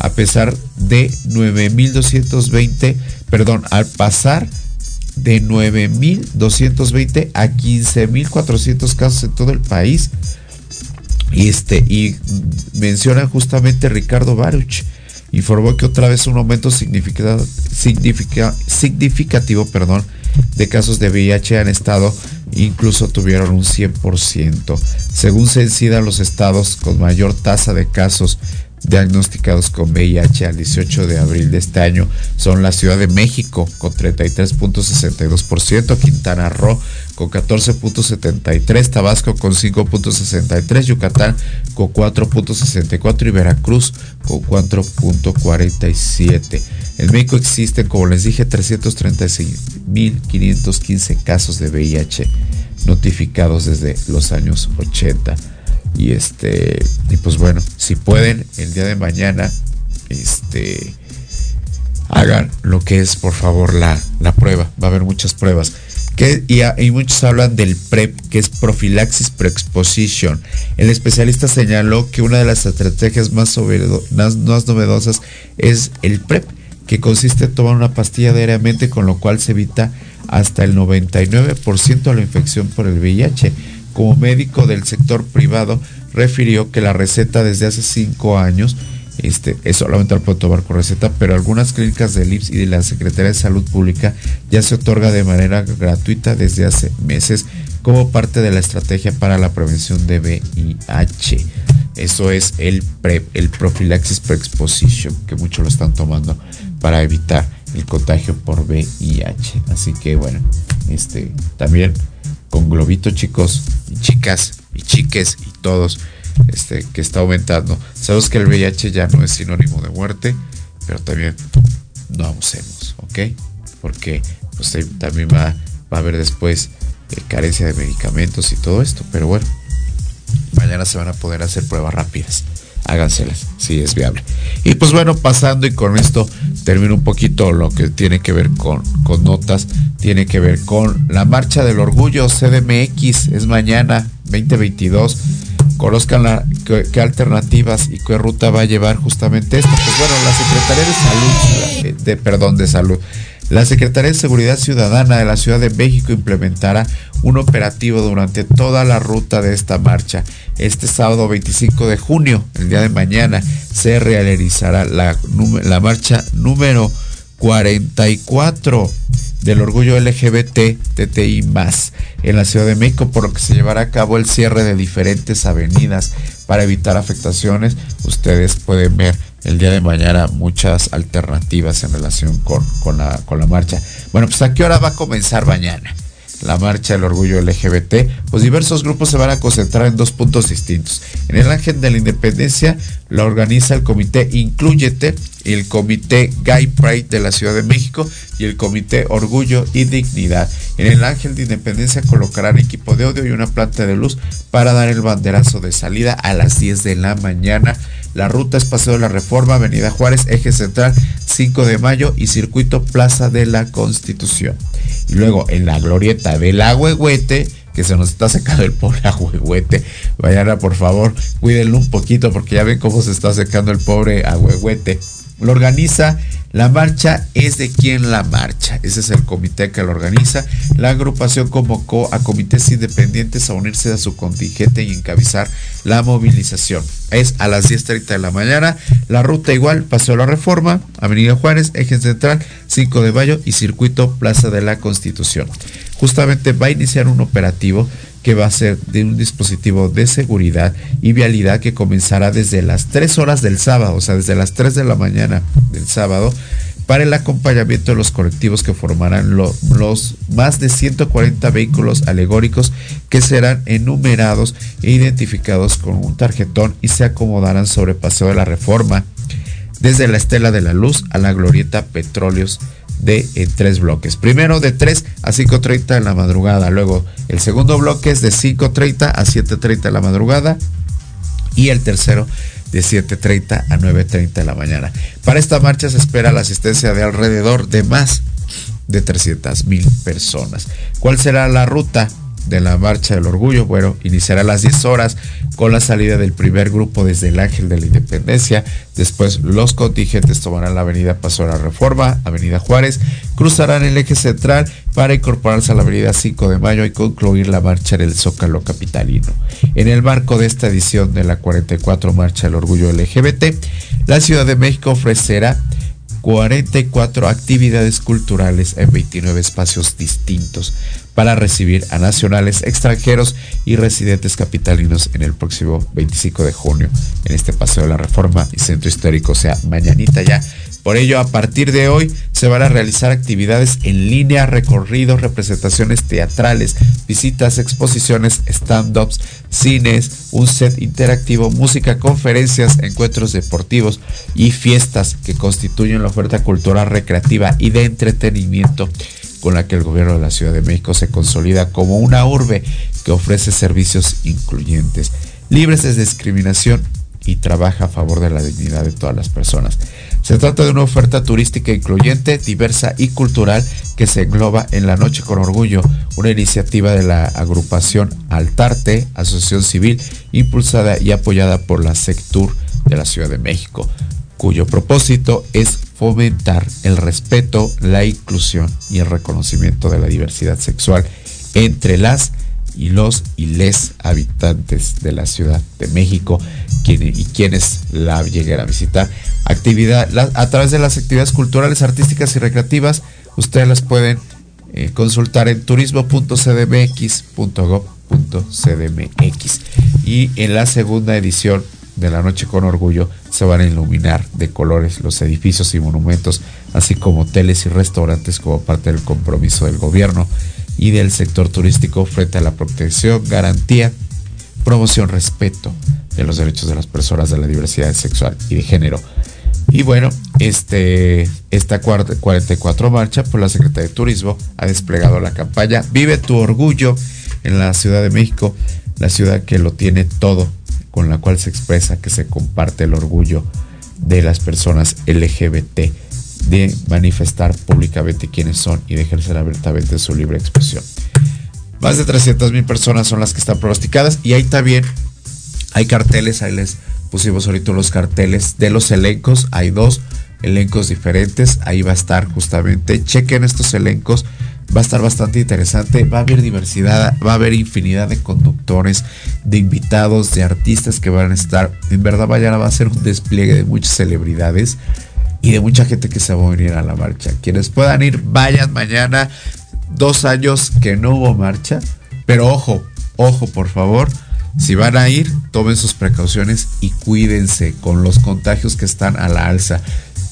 a pesar de 9.220, perdón, al pasar de 9.220 a 15.400 casos en todo el país. Y, este, y menciona justamente Ricardo Baruch, informó que otra vez un aumento significativo, perdón, de casos de VIH han estado, incluso tuvieron un 100%. Según Sencida, los estados con mayor tasa de casos diagnosticados con VIH al 18 de abril de este año son la Ciudad de México con 33.62%, Quintana Roo con 14.73%, Tabasco con 5.63%, Yucatán con 4.64% y Veracruz con 4.47%. En México existen, como les dije, 336.515 casos de VIH notificados desde los años 80. Y este, y pues bueno, si pueden, el día de mañana, este, hagan lo que es, por favor, la, la prueba. Va a haber muchas pruebas. Que, y, muchos hablan del PrEP, que es profilaxis pre-exposition. El especialista señaló que una de las estrategias más, más, más novedosas es el PrEP, que consiste en tomar una pastilla diariamente, con lo cual se evita hasta el 99% de la infección por el VIH como médico del sector privado, refirió que la receta desde hace cinco años este, es solamente puede tomar con receta, pero algunas clínicas del IPS y de la Secretaría de Salud Pública ya se otorga de manera gratuita desde hace meses como parte de la estrategia para la prevención de VIH. Eso es el PrEP, el Prophylaxis Pre-Exposition, que muchos lo están tomando para evitar el contagio por VIH. Así que bueno, este también con globito chicos y chicas y chiques y todos este que está aumentando. Sabemos que el VIH ya no es sinónimo de muerte, pero también no abusemos, ¿ok? Porque pues, también va, va a haber después eh, carencia de medicamentos y todo esto, pero bueno, mañana se van a poder hacer pruebas rápidas háganselas, si es viable. Y pues bueno, pasando y con esto termino un poquito lo que tiene que ver con, con notas, tiene que ver con la marcha del orgullo CDMX, es mañana 2022. Conozcan la, qué, alternativas y qué ruta va a llevar justamente esto. Pues bueno, la Secretaría de Salud, eh, de, perdón, de Salud, la Secretaría de Seguridad Ciudadana de la Ciudad de México implementará un operativo durante toda la ruta de esta marcha. Este sábado 25 de junio, el día de mañana, se realizará la, marcha número 44 del orgullo LGBT TTI más en la Ciudad de México, por lo que se llevará a cabo el cierre de diferentes avenidas para evitar afectaciones. Ustedes pueden ver el día de mañana muchas alternativas en relación con, con, la, con la marcha. Bueno, pues a qué hora va a comenzar mañana la marcha del orgullo LGBT, pues diversos grupos se van a concentrar en dos puntos distintos. En el Ángel de la Independencia la organiza el comité Incluyete, el comité Gay Pride de la Ciudad de México y el comité Orgullo y Dignidad. En el Ángel de Independencia colocarán equipo de audio y una planta de luz para dar el banderazo de salida a las 10 de la mañana. La ruta es Paseo de la Reforma, Avenida Juárez, Eje Central, 5 de Mayo y Circuito Plaza de la Constitución. Y luego en la glorieta del Agüehuete, que se nos está secando el pobre Agüehuete. Vayan por favor, cuídenlo un poquito porque ya ven cómo se está secando el pobre Agüehuete. Lo organiza la marcha es de quien la marcha. Ese es el comité que lo organiza. La agrupación convocó a comités independientes a unirse a su contingente y encabezar la movilización. Es a las 10.30 de la mañana. La ruta igual, Paseo la Reforma, Avenida Juárez, Eje Central, 5 de Mayo y Circuito Plaza de la Constitución. Justamente va a iniciar un operativo que va a ser de un dispositivo de seguridad y vialidad que comenzará desde las 3 horas del sábado, o sea, desde las 3 de la mañana del sábado, para el acompañamiento de los colectivos que formarán los más de 140 vehículos alegóricos que serán enumerados e identificados con un tarjetón y se acomodarán sobre Paseo de la Reforma, desde la Estela de la Luz a la Glorieta Petróleos de tres bloques. Primero de 3 a 5.30 en la madrugada. Luego el segundo bloque es de 5.30 a 7.30 en la madrugada. Y el tercero de 7.30 a 9.30 de la mañana. Para esta marcha se espera la asistencia de alrededor de más de 300 mil personas. ¿Cuál será la ruta? De la Marcha del Orgullo. Bueno, iniciará a las 10 horas con la salida del primer grupo desde el Ángel de la Independencia. Después los contingentes tomarán la avenida Paso la Reforma, Avenida Juárez, cruzarán el eje central para incorporarse a la avenida 5 de Mayo y concluir la marcha en el Zócalo Capitalino. En el marco de esta edición de la 44 Marcha del Orgullo LGBT, la Ciudad de México ofrecerá 44 actividades culturales en 29 espacios distintos para recibir a nacionales, extranjeros y residentes capitalinos en el próximo 25 de junio en este Paseo de la Reforma y Centro Histórico, o sea, mañanita ya. Por ello, a partir de hoy se van a realizar actividades en línea, recorridos, representaciones teatrales, visitas, exposiciones, stand-ups, cines, un set interactivo, música, conferencias, encuentros deportivos y fiestas que constituyen la oferta cultural recreativa y de entretenimiento con la que el gobierno de la Ciudad de México se consolida como una urbe que ofrece servicios incluyentes, libres de discriminación y trabaja a favor de la dignidad de todas las personas. Se trata de una oferta turística incluyente, diversa y cultural que se engloba en La Noche con Orgullo, una iniciativa de la agrupación Altarte, Asociación Civil, impulsada y apoyada por la Sectur de la Ciudad de México, cuyo propósito es fomentar el respeto, la inclusión y el reconocimiento de la diversidad sexual entre las y los y les habitantes de la Ciudad de México, y quienes la lleguen a visitar. Actividad, a través de las actividades culturales, artísticas y recreativas, ustedes las pueden eh, consultar en turismo.cdmx.gov.cdmx. Y en la segunda edición de la Noche con Orgullo se van a iluminar de colores los edificios y monumentos, así como hoteles y restaurantes como parte del compromiso del gobierno y del sector turístico frente a la protección, garantía, promoción, respeto de los derechos de las personas de la diversidad sexual y de género. Y bueno, este, esta 44 marcha por la Secretaría de Turismo ha desplegado la campaña Vive tu orgullo en la Ciudad de México, la ciudad que lo tiene todo, con la cual se expresa que se comparte el orgullo de las personas LGBT de manifestar públicamente quiénes son y de ejercer abiertamente su libre expresión. Más de 300 mil personas son las que están pronosticadas y ahí también hay carteles, ahí les pusimos ahorita los carteles de los elencos, hay dos elencos diferentes, ahí va a estar justamente, chequen estos elencos, va a estar bastante interesante, va a haber diversidad, va a haber infinidad de conductores, de invitados, de artistas que van a estar, en verdad mañana va a ser un despliegue de muchas celebridades y de mucha gente que se va a venir a la marcha. Quienes puedan ir, vayan mañana, dos años que no hubo marcha, pero ojo, ojo por favor, si van a ir, tomen sus precauciones y cuídense con los contagios que están a la alza.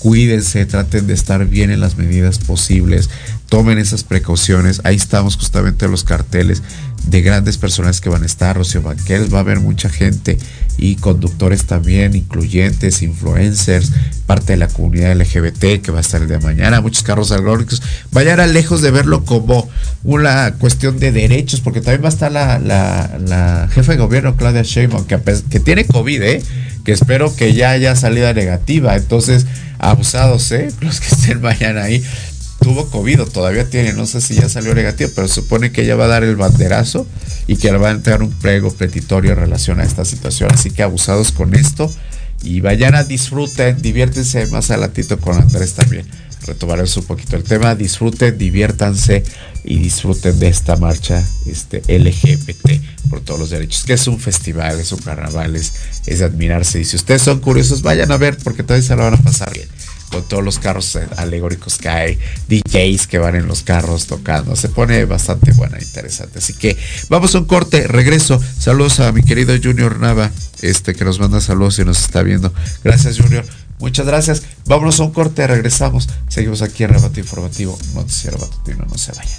Cuídense, traten de estar bien en las medidas posibles, tomen esas precauciones. Ahí estamos justamente los carteles de grandes personas que van a estar, Rocío Banquel, va a haber mucha gente y conductores también, incluyentes, influencers, parte de la comunidad LGBT que va a estar el día de mañana, muchos carros algóricos. Vayan a lejos de verlo como una cuestión de derechos, porque también va a estar la, jefa de gobierno, Claudia Sheinbaum, que, que tiene COVID, ¿eh? que espero que ya haya salida negativa. Entonces, abusados, ¿eh? [laughs] los que estén mañana ahí tuvo COVID, todavía tiene, no sé si ya salió negativo, pero supone que ella va a dar el banderazo y que va a entregar un prego petitorio en relación a esta situación. Así que abusados con esto y vayan a disfruten, diviértense más adelantito con Andrés también. Retomaremos un poquito el tema, disfruten, diviértanse y disfruten de esta marcha este, LGBT por todos los derechos, que es un festival, es un carnaval, es, es admirarse. Y si ustedes son curiosos, vayan a ver porque todavía se lo van a pasar bien con todos los carros alegóricos que hay, DJs que van en los carros tocando. Se pone bastante buena, interesante. Así que vamos a un corte, regreso. Saludos a mi querido Junior Nava, este que nos manda saludos y nos está viendo. Gracias, Junior. Muchas gracias. Vámonos a un corte, regresamos. Seguimos aquí en Rebato Informativo, Noticiero Batutino, no se vayan.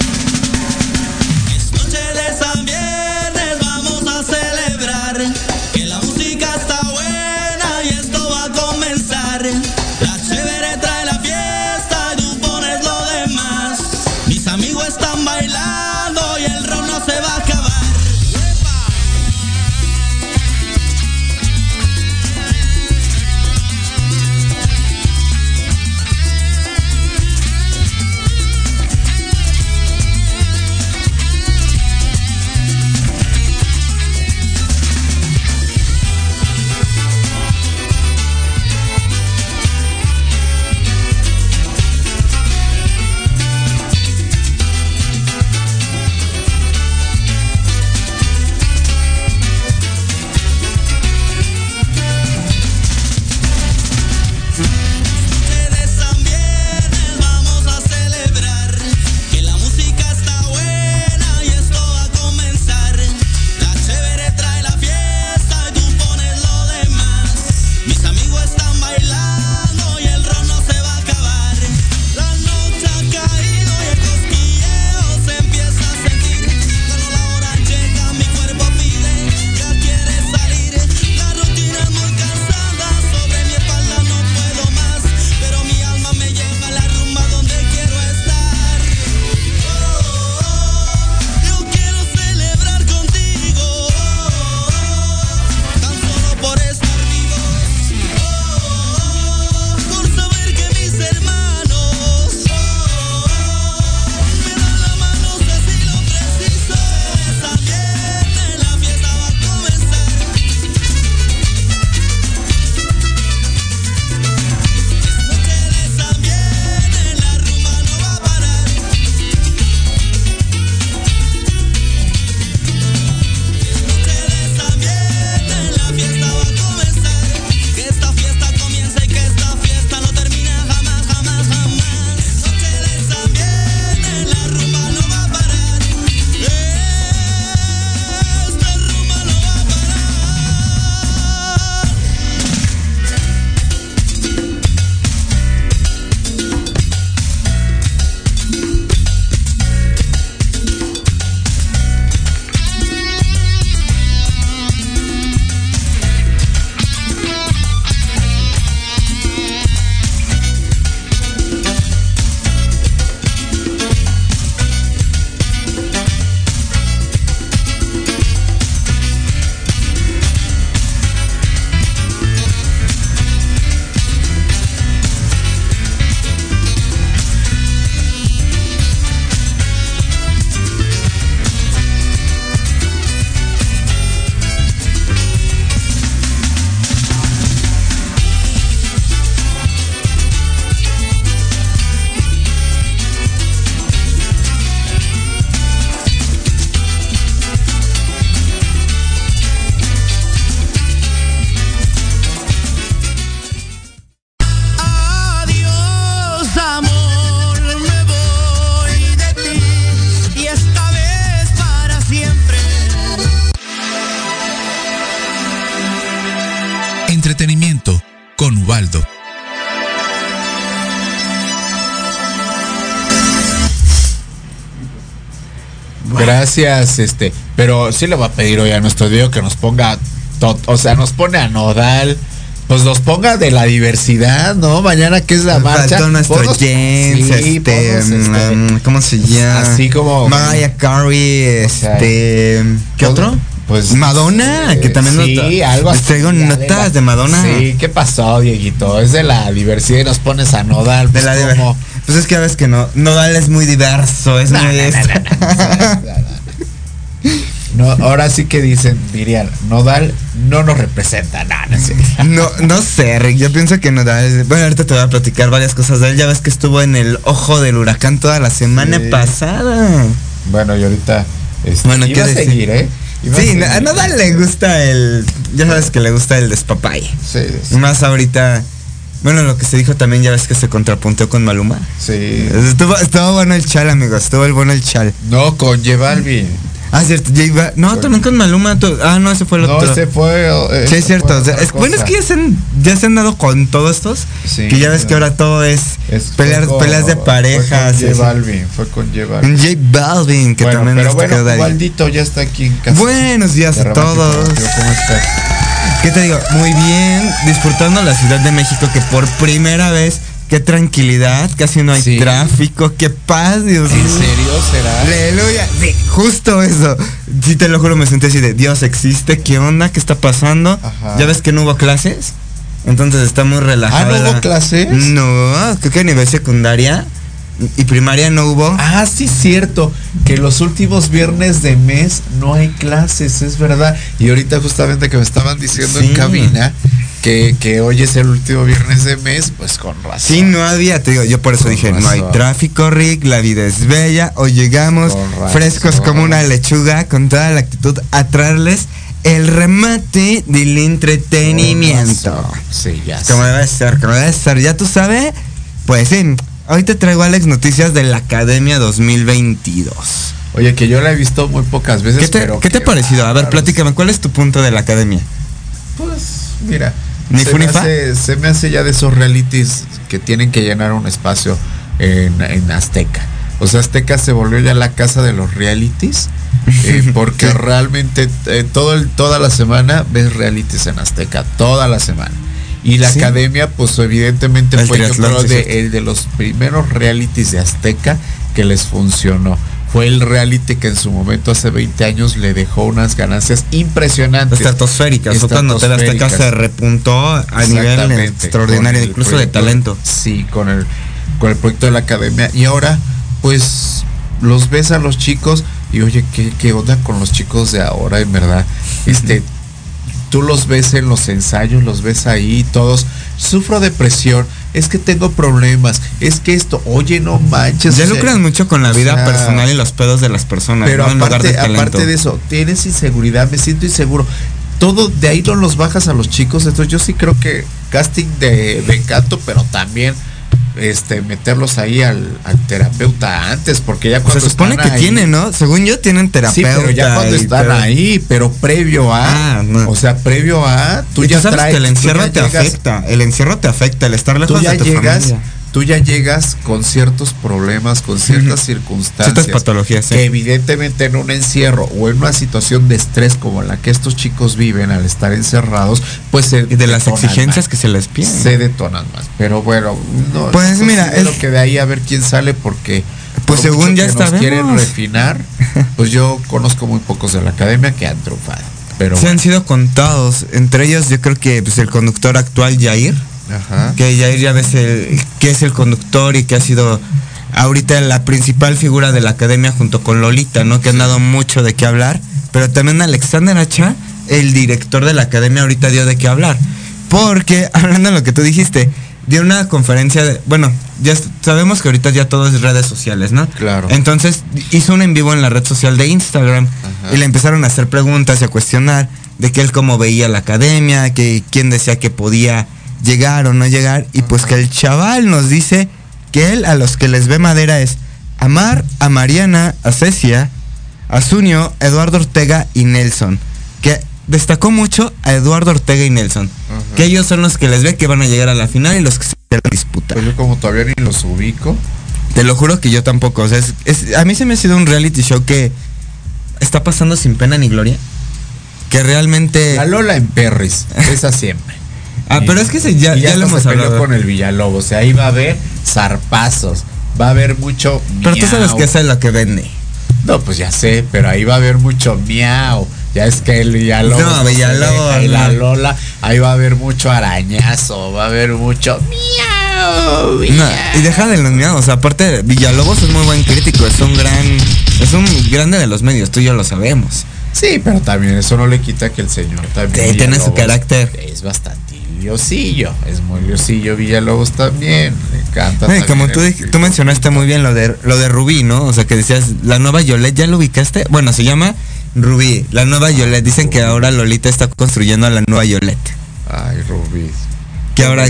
Gracias, este. Pero sí le va a pedir hoy a nuestro Diego que nos ponga. O sea, nos pone a Nodal. Pues nos ponga de la diversidad, ¿no? Mañana que es la marcha. Faltó nuestro James, sí, este, este, mm, ¿cómo se llama? Así como- Mariah Carey, este, ¿qué pues- otro? Pues Madonna, que también sí, nos- algo así. traigo notas de, la- Madonna. Sí, ¿qué pasó, Dieguito? Es de la diversidad y nos pones a Nodal. De Pues, la diver- ¿cómo? Pues es que ves que no, Nodal es muy diverso, es No, muy no. No, ahora sí que dicen, dirían, Nodal no nos representa nada. No, sé. [laughs] No, no sé, Rick, yo pienso que Nodal, bueno, ahorita te voy a platicar varias cosas de él, ya ves que estuvo en el ojo del huracán toda la semana Sí. pasada. Bueno, y ahorita este, Bueno, iba ¿qué a seguir, ¿eh? Iba a Sí, seguir. a Nodal le gusta el, ya sabes que le gusta el despapalle. Sí, sí. Más ahorita, bueno, lo que se dijo también, ya ves que se contrapunteó con Maluma. sí. Estuvo, estuvo bueno el chal, amigos, estuvo el bueno el chal. No, con J Balvin. Ah, cierto, J Ba- no, también con Maluma, tú- ah, no, ese fue el No, otro. ese fue. eh, Sí, es cierto. o sea, es- bueno, es que ya se, han, ya se han dado con todos estos. Sí, que ya ves que ahora todo es, con- peleas de parejas. Fue con J. Balvin. Fue con J Balvin. J Balvin, que bueno, también pero nos bueno, ahí. Waldito ya está aquí en casa. Buenos días a todos. ¿Cómo estás? ¿Qué te digo? Muy bien, disfrutando la Ciudad de México, que por primera vez, qué tranquilidad, casi no hay Sí. tráfico, qué paz, Dios ¿En mío. serio será? Aleluya, sí, justo eso. Sí, te lo juro, me sentí así de Dios existe, ¿qué onda? ¿Qué está pasando? Ajá. ¿Ya ves que no hubo clases? Entonces está muy relajado. Ah, ¿no hubo la- clases? No, creo que a nivel secundaria y primaria no hubo. Ah, sí, cierto. Que los últimos viernes de mes no hay clases, es verdad. Y ahorita justamente que me estaban diciendo Sí. en cabina que, que hoy es el último viernes de mes, pues con razón. Sí, no había, te digo, yo por eso Con dije, no hay tráfico, Rick, la vida es bella, hoy llegamos frescos como una lechuga, con toda la actitud a traerles el remate del entretenimiento. Sí, ya sé. Como debe ser, como debe ser, ya tú sabes, pues sí, hoy te traigo Alex noticias de la Academia 2022. Oye, que yo la he visto muy pocas veces. ¿Qué te, pero ¿qué te ha parecido? A ver, platícame, ¿cuál es tu punto de la Academia? Pues, mira. ¿Ni se, me hace, se me hace ya de esos realities que tienen que llenar un espacio en, en Azteca. O sea, Azteca se volvió ya la casa de los realities. eh, [laughs] porque Sí. realmente eh, todo el, toda la semana ves realities en Azteca. Toda la semana. Y la Sí. academia, pues evidentemente El fue yo creo, de, el de los primeros realities de Azteca que les funcionó. Fue el reality que en su momento hace 20 años le dejó unas ganancias impresionantes. Estratosféricas, fue cuando Azteca se repuntó a nivel extraordinario, incluso de talento. Sí, con el, con el proyecto de la academia. Y ahora, pues, los ves a los chicos y oye, ¿qué, qué onda con los chicos de ahora, en verdad? Este, tú los ves en los ensayos, los ves ahí, todos, sufro depresión, es que tengo problemas, es que esto, oye, no manches. Ya o sea, lucran mucho con la o vida sea, personal y los pedos de las personas, pero ¿no? En lugar aparte, talento. aparte de eso, tienes inseguridad, me siento inseguro. Todo de ahí no los bajas a los chicos. Entonces yo sí creo que casting de, de encanto, pero también este meterlos ahí al, al terapeuta antes, porque ya cuando se supone que ahí- tienen, ¿no? Según yo tienen Sí, terapeuta. pero ya cuando están ahí, pero previo a, Ah, no. o sea, previo a, tú Y ya sabes traes, que el encierro te llegas- afecta, el encierro te afecta, el estar lejos Tú ya de tu llegas, familia. Tú ya llegas con ciertos problemas, con ciertas circunstancias. Ciertas patologías. Que evidentemente en un encierro o en una situación de estrés como la que estos chicos viven al estar encerrados, pues se Y de las exigencias más. que se les piden. se detonan más. Pero bueno, no. Pues no mira, es- que de ahí a ver quién sale porque Pues por según ya está, quieren refinar, [laughs] pues yo conozco muy pocos de la academia que han triunfado. Pero Se han sido contados, entre ellos yo creo que pues, el conductor actual Jair, Ajá. que Jair ya ves el, que es el conductor y que ha sido ahorita la principal figura de la academia junto con Lolita, ¿no? Que han dado mucho de qué hablar, pero también Alexander Hacha, el director de la academia ahorita dio de qué hablar, porque [laughs] hablando de lo que tú dijiste, dio una conferencia, de, bueno, ya sabemos que ahorita ya todo es redes sociales, ¿no? Claro. Entonces hizo un en vivo en la red social de Instagram Ajá. y le empezaron a hacer preguntas y a cuestionar de que él cómo veía la academia, que quién decía que podía llegar o no llegar y pues que el chaval nos dice que él a los que les ve madera es Amar, a Mariana, a Cecia, a Zunio, Eduardo Ortega y Nelson. Que destacó mucho a Eduardo Ortega y Nelson. Ajá. Que ellos son los que les ve que van a llegar a la final y los que se van a disputar. Pues yo como todavía ni los ubico. Te lo juro que yo tampoco. O sea, es- es- a mí se me ha sido un reality show que está pasando sin pena ni gloria. Que realmente. La Lola en Perris, esa siempre. Ah, pero es que se- ya, ya lo hemos se peleó hablado. con el Villalobos. O sea, ahí va a haber zarpazos. Va a haber mucho. Pero tú sabes que es lo que vende. No, pues ya sé, pero ahí va a haber mucho miau. Ya es que el Villalobos. No, Villalobos, Y la no. Lola, ahí va a haber mucho arañazo. Va a haber mucho miau. No, miau. y deja de los miedos. Aparte, Villalobos es muy buen crítico. Es un gran. Es un grande de los medios. Tú y yo lo sabemos. Sí, pero también eso no le quita que el señor también. Sí, tiene su carácter. Es bastante liosillo. Es muy liosillo Villalobos también. Le encanta. Como tú mencionaste muy bien lo de lo de Rubí, ¿no? O sea, que decías, la nueva Yolette, ¿ya lo ubicaste? Bueno, se llama Rubí, la nueva Yolette. Dicen que ahora Lolita está construyendo a la nueva Yolette. Ay, Rubí. Que ahora.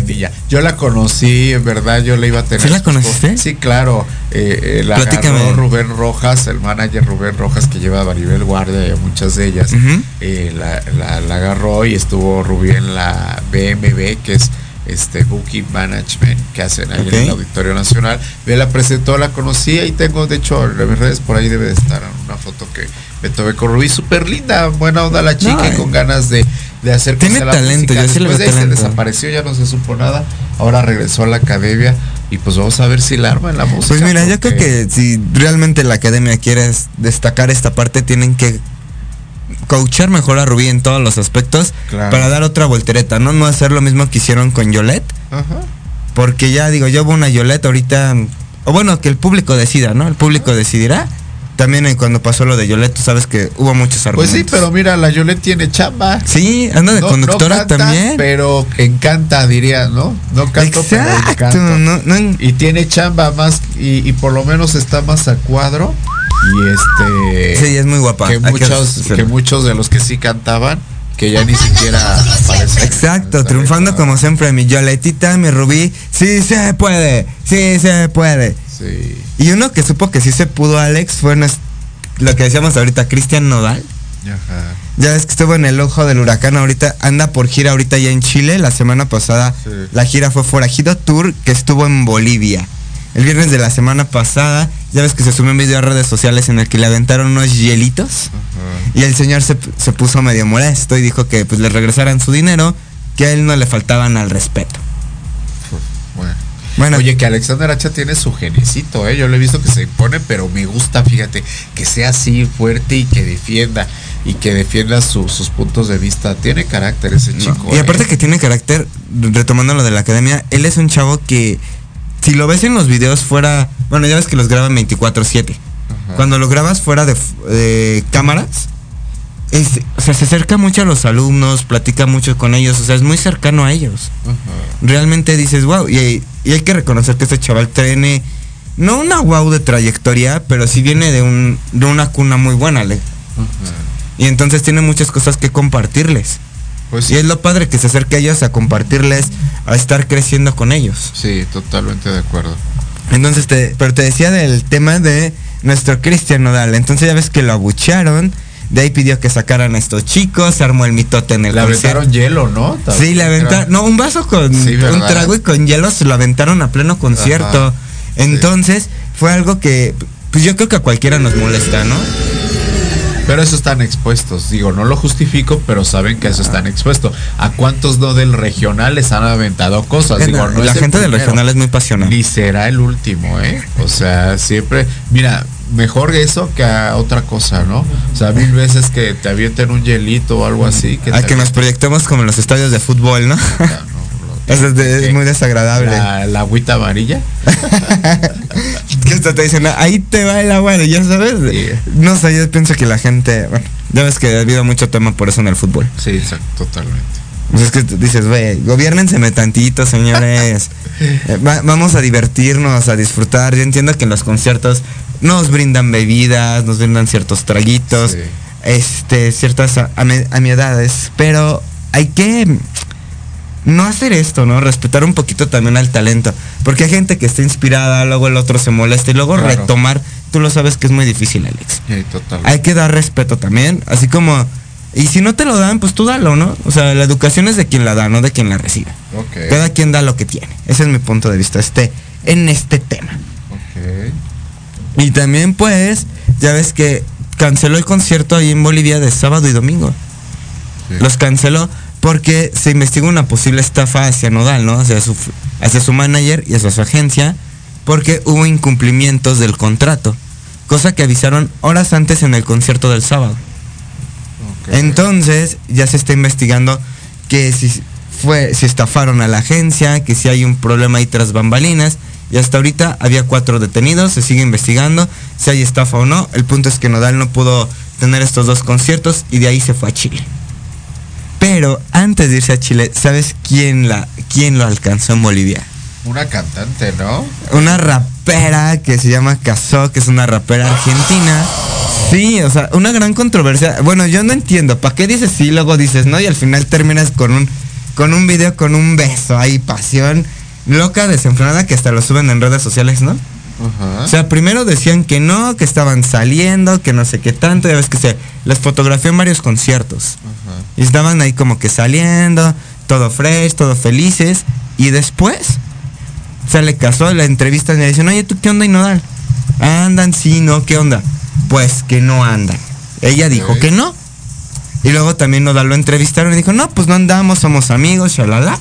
Yo la conocí, en verdad, yo la iba a tener. ¿Sí la conociste? Sí, claro. Eh, eh, la agarró Rubén Rojas, el manager Rubén Rojas que lleva a Maribel Guardia y a muchas de ellas. Eh, la, la- la agarró y estuvo Rubí en la BMB, que es este Booking Management que hacen ahí en el Auditorio Nacional. Me la presentó, la conocí y tengo, de hecho, en mis redes por ahí debe de estar una foto que me tomé con Rubí. Súper linda, buena onda la chica, No, y con ganas de, de hacer Tiene talento, yo sí le veo de ahí se talento. desapareció, ya no se supo nada. Ahora regresó a la academia y pues vamos a ver si la arma en la música. Pues mira, yo creo porque- que si realmente la academia quiere es- destacar esta parte, tienen que coachar mejor a Rubí en todos los aspectos Claro. para dar otra voltereta, ¿no? No hacer lo mismo que hicieron con Yolette. Ajá. Porque ya digo, yo hubo una Yolette ahorita, o bueno, que el público decida, ¿no? El público decidirá. También eh, cuando pasó lo de Yolette, tú sabes que hubo muchos Pues argumentos. sí, pero mira, la Yolette tiene chamba. Sí, anda de No- conductora no canta, también. Pero encanta, diría, ¿no? No canto, pero Exacto, no, no- Y tiene chamba más, y, y por lo menos está más a cuadro. Y este. sí, es muy guapa. que, muchos, que muchos de los que sí cantaban, que ya ni siquiera aparecen. Exacto, triunfando como siempre, mi Yoletita, mi Rubí, sí se puede, sí se puede. Sí. Y uno que supo que sí se pudo, Alex, fue lo que decíamos ahorita, Cristian Nodal. Ajá. Ya ves que estuvo en el ojo del huracán ahorita, anda por gira ahorita ya en Chile. La semana pasada Sí. la gira fue Forajido Tour, que estuvo en Bolivia. El viernes de la semana pasada, ya ves que se subió un video a redes sociales en el que le aventaron unos hielitos. Ajá. Y el señor se, se puso medio molesto y dijo que pues le regresaran su dinero, que a él no le faltaban al respeto. Bueno. Bueno, Oye, que Alexander Hacha tiene su genecito, ¿eh? Yo lo he visto que se impone, pero me gusta, fíjate, que sea así fuerte y que defienda, y que defienda su- sus puntos de vista. Tiene carácter ese no. chico. y ¿eh? aparte que tiene carácter, retomando lo de la academia, él es un chavo que si lo ves en los videos fuera, bueno, ya ves que los graban 24/7. Ajá. Cuando lo grabas fuera de, de cámaras, es- o sea, se acerca mucho a los alumnos, platica mucho con ellos, o sea, es muy cercano a ellos. Realmente dices, wow, y, y hay que reconocer que este chaval tiene, no una wow de trayectoria, pero sí viene de, un, de una cuna muy buena. Ajá. Y entonces tiene muchas cosas que compartirles. Pues Y sí, es lo padre que se acerque a ellos a compartirles, a estar creciendo con ellos. sí, totalmente de acuerdo. Entonces, te, pero te decía del tema de nuestro Cristian Nodal. Entonces ya ves que lo abuchearon, de ahí pidió que sacaran a estos chicos, se armó el mitote en el Le concierto. aventaron hielo, ¿no? Sí, le aventaron. No, un vaso con Sí, un trago y con hielo se lo aventaron a pleno concierto. Ajá, Entonces, fue algo que. Pues yo creo que a cualquiera nos molesta, ¿no? Pero eso están expuestos. Digo, no lo justifico, pero saben que eso están expuestos. ¿A cuántos no del regional les han aventado cosas? Digo, Bueno, no la gente del regional es muy pasional. Ni será el último, ¿eh? O sea, siempre, mira, mejor eso que a otra cosa, ¿no? O sea, mil veces que te avienten un hielito o algo así. Que A que nos proyectemos como en los estadios de fútbol, ¿no? Ah, no, lo- Eso es, de- es muy desagradable. La, la agüita amarilla. [laughs] que hasta te dicen, ahí te va el agua, ya sabes. Sí. No sé, yo pienso que la gente. Bueno, ya ves que ha habido mucho tema por eso en el fútbol. Sí, exacto, totalmente. Pues es que dices, güey, gobiernenseme tantito, señores. [laughs] Eh, va- vamos a divertirnos, a disfrutar. Yo entiendo que en los conciertos nos brindan bebidas, nos brindan ciertos traguitos, Sí. este, ciertas amiedades, pero hay que no hacer esto, ¿no? Respetar un poquito también al talento. Porque hay gente que está inspirada, luego el otro se molesta y luego Claro. retomar, tú lo sabes que es muy difícil, Alex Sí, hay que dar respeto también, así como y si no te lo dan, pues tú dalo, ¿no? O sea, la educación es de quien la da, no de quien la recibe. Ok. Cada quien da lo que tiene. Ese es mi punto de vista este en este tema. Ok. Y también pues, ya ves que canceló el concierto ahí en Bolivia de sábado y domingo. Los canceló porque se investigó una posible estafa hacia Nodal, ¿no? Hacia su, hacia su manager y hacia su agencia, porque hubo incumplimientos del contrato, cosa que avisaron horas antes en el concierto del sábado. Entonces ya se está investigando que si fue, si estafaron a la agencia, que si hay un problema ahí tras bambalinas. Y hasta ahorita había cuatro detenidos, se sigue investigando si hay estafa o no. El punto es que Nodal no pudo tener estos dos conciertos y de ahí se fue a Chile. Pero antes de irse a Chile, ¿sabes quién, la, quién lo alcanzó en Bolivia? Una cantante, ¿no? Una rapera que se llama Kazó, que es una rapera argentina. Sí, o sea, una gran controversia. Bueno, yo no entiendo, ¿para qué dices sí, luego dices no? Y al final terminas con un, con un video con un beso ahí, pasión loca, desenfrenada, que hasta lo suben en redes sociales, ¿no? O sea, primero decían que no, que estaban saliendo, que no sé qué tanto, ya ves que se les fotografió en varios conciertos. Y estaban ahí como que saliendo, todo fresh, todo felices. Y después se le casó la entrevista y le dicen, oye, ¿tú qué onda y Nodal? Andan, sí, no, ¿qué onda? Pues que no andan. Ella dijo que no. Y luego también Nodal lo entrevistaron y dijo, no, pues no andamos, somos amigos, shalala.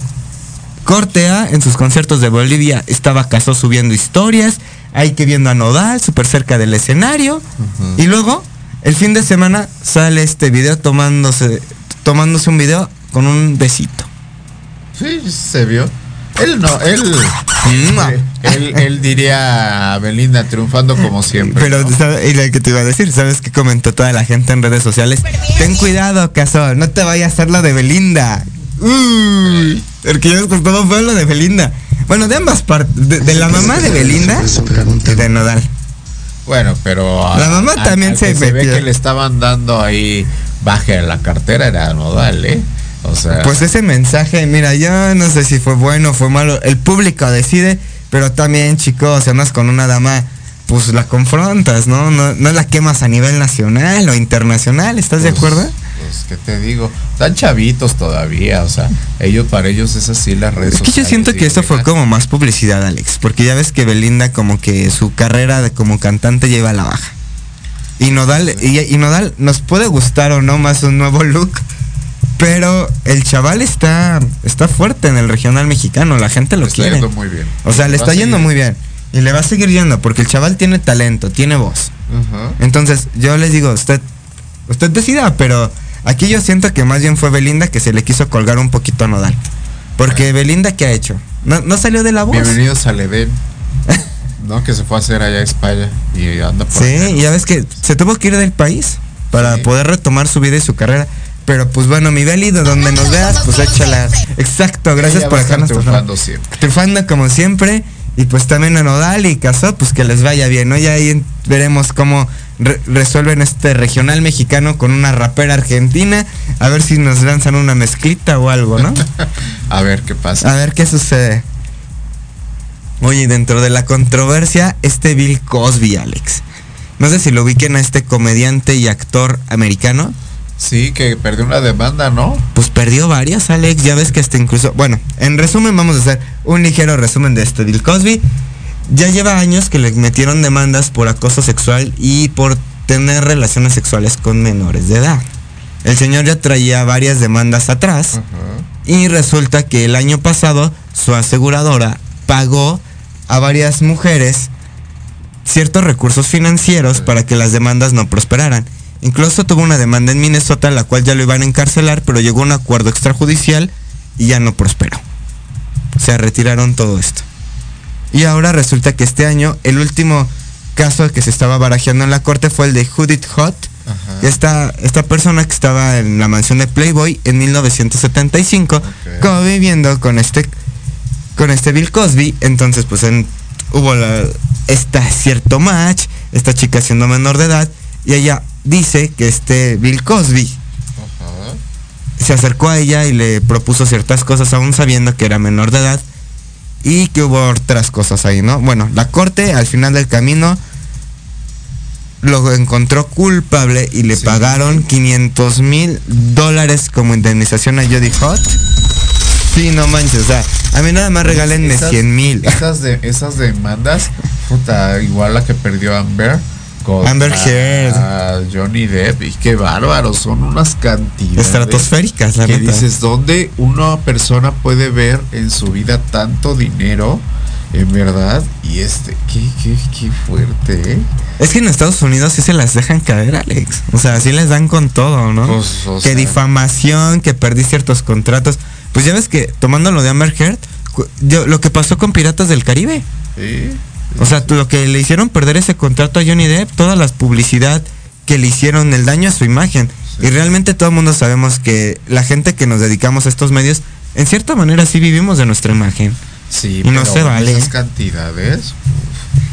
Cortea en sus conciertos de Bolivia estaba Casó subiendo historias, ahí que viendo a Nodal, súper cerca del escenario. Y luego, el fin de semana, sale este video tomándose, tomándose un video con un besito. Sí, se vio. Él no, él, él, él diría a Belinda triunfando como siempre. Pero, ¿sabes? Y lo que te iba a decir, ¿sabes qué comentó toda la gente en redes sociales? Ten cuidado, Casó, no te vaya a hacer lo de Belinda. Uy, porque yo por todo fue lo de Belinda. Bueno, de ambas partes, de, de la mamá de Belinda y de Nodal. Bueno, pero a- La mamá a- también se que se ve que le estaban dando ahí baje a la cartera era Nodal, ¿eh? O sea, Pues ese mensaje, mira, yo no sé si fue bueno o fue malo. El público decide, pero también, chicos, si andas con una dama, pues la confrontas, ¿no? No, no la quemas a nivel nacional o internacional, ¿estás de acuerdo? Pues qué te digo, están chavitos todavía, o sea, ellos para ellos es así las redes Es que yo siento que esto fue como más publicidad, Alex, porque ya ves que Belinda como que su carrera de como cantante lleva a la baja. Y Nodal, y, y Nodal nos puede gustar o no más un nuevo look, pero el chaval está, está fuerte en el regional mexicano, la gente lo Le está quiere. yendo muy bien. O sea, le está yendo muy bien. Y le va a seguir yendo, porque el chaval tiene talento, tiene voz. Entonces, yo les digo, usted, usted decida, pero aquí yo siento que más bien fue Belinda que se le quiso colgar un poquito a Nodal. Porque Belinda, ¿qué ha hecho? No, no salió de la voz. Bienvenidos al Edén. [laughs] ¿No? Que se fue a hacer allá a España y anda por Sí, acá, y ya ves que se tuvo que ir del país para Sí. poder retomar su vida y su carrera. Pero pues bueno, mi Beli, de donde nos veas, pues échala. Exacto, gracias por a dejarnos triunfando siempre. triunfando como siempre. Y pues también a Nodal y Casó, pues que les vaya bien, ¿no? Ya ahí veremos cómo re- resuelven este regional mexicano con una rapera argentina. A ver si nos lanzan una mezclita o algo, ¿no? [laughs] A ver qué pasa. A ver qué sucede. Oye, dentro de la controversia, este Bill Cosby, Alex. No sé si lo ubiquen a este comediante y actor americano. Sí, que perdió una demanda, ¿no? Pues perdió varias, Alex. Ya ves que hasta incluso. Bueno, en resumen, vamos a hacer un ligero resumen de este Bill Cosby. Ya lleva años que le metieron demandas por acoso sexual y por tener relaciones sexuales con menores de edad. El señor ya traía varias demandas atrás y resulta que el año pasado su aseguradora pagó a varias mujeres ciertos recursos financieros para que las demandas no prosperaran. Incluso tuvo una demanda en Minnesota, la cual ya lo iban a encarcelar, pero llegó a un acuerdo extrajudicial y ya no prosperó. Se retiraron todo esto. Y ahora resulta que este año el último caso que se estaba barajeando en la corte fue el de Judith Hot. Esta, esta persona que estaba en la mansión de Playboy en 1975, como viviendo con este con este Bill Cosby, entonces pues en- hubo la, esta cierto match, esta chica siendo menor de edad, y ella dice que este Bill Cosby se acercó a ella y le propuso ciertas cosas aún sabiendo que era menor de edad y que hubo otras cosas ahí, ¿no? Bueno, la corte al final del camino lo encontró culpable y le pagaron 500 mil dólares como indemnización a Jody Hot. Sí, no manches, o sea, a mí nada más regálenme Esas- 100 mil. Esas, de, esas demandas, puta, igual la que perdió Amber, Amber Heard. Johnny Depp. Y qué bárbaro, son unas cantidades. Estratosféricas, la que neta. dices, ¿dónde una persona puede ver en su vida tanto dinero? En verdad. Y este, qué, qué, qué fuerte, ¿eh? Es que en Estados Unidos sí se las dejan caer, Alex. O sea, sí les dan con todo, ¿no? Pues, o que difamación, que perdí ciertos contratos. Pues ya ves que, tomando lo de Amber Heard, yo, lo que pasó con Piratas del Caribe. Sí. O sea, lo que le hicieron perder ese contrato a Johnny Depp, toda la publicidad que le hicieron, el daño a su imagen. Sí. Y realmente todo el mundo sabemos que la gente que nos dedicamos a estos medios, en cierta manera sí vivimos de nuestra imagen. Sí, Y no se vale. Esas cantidades.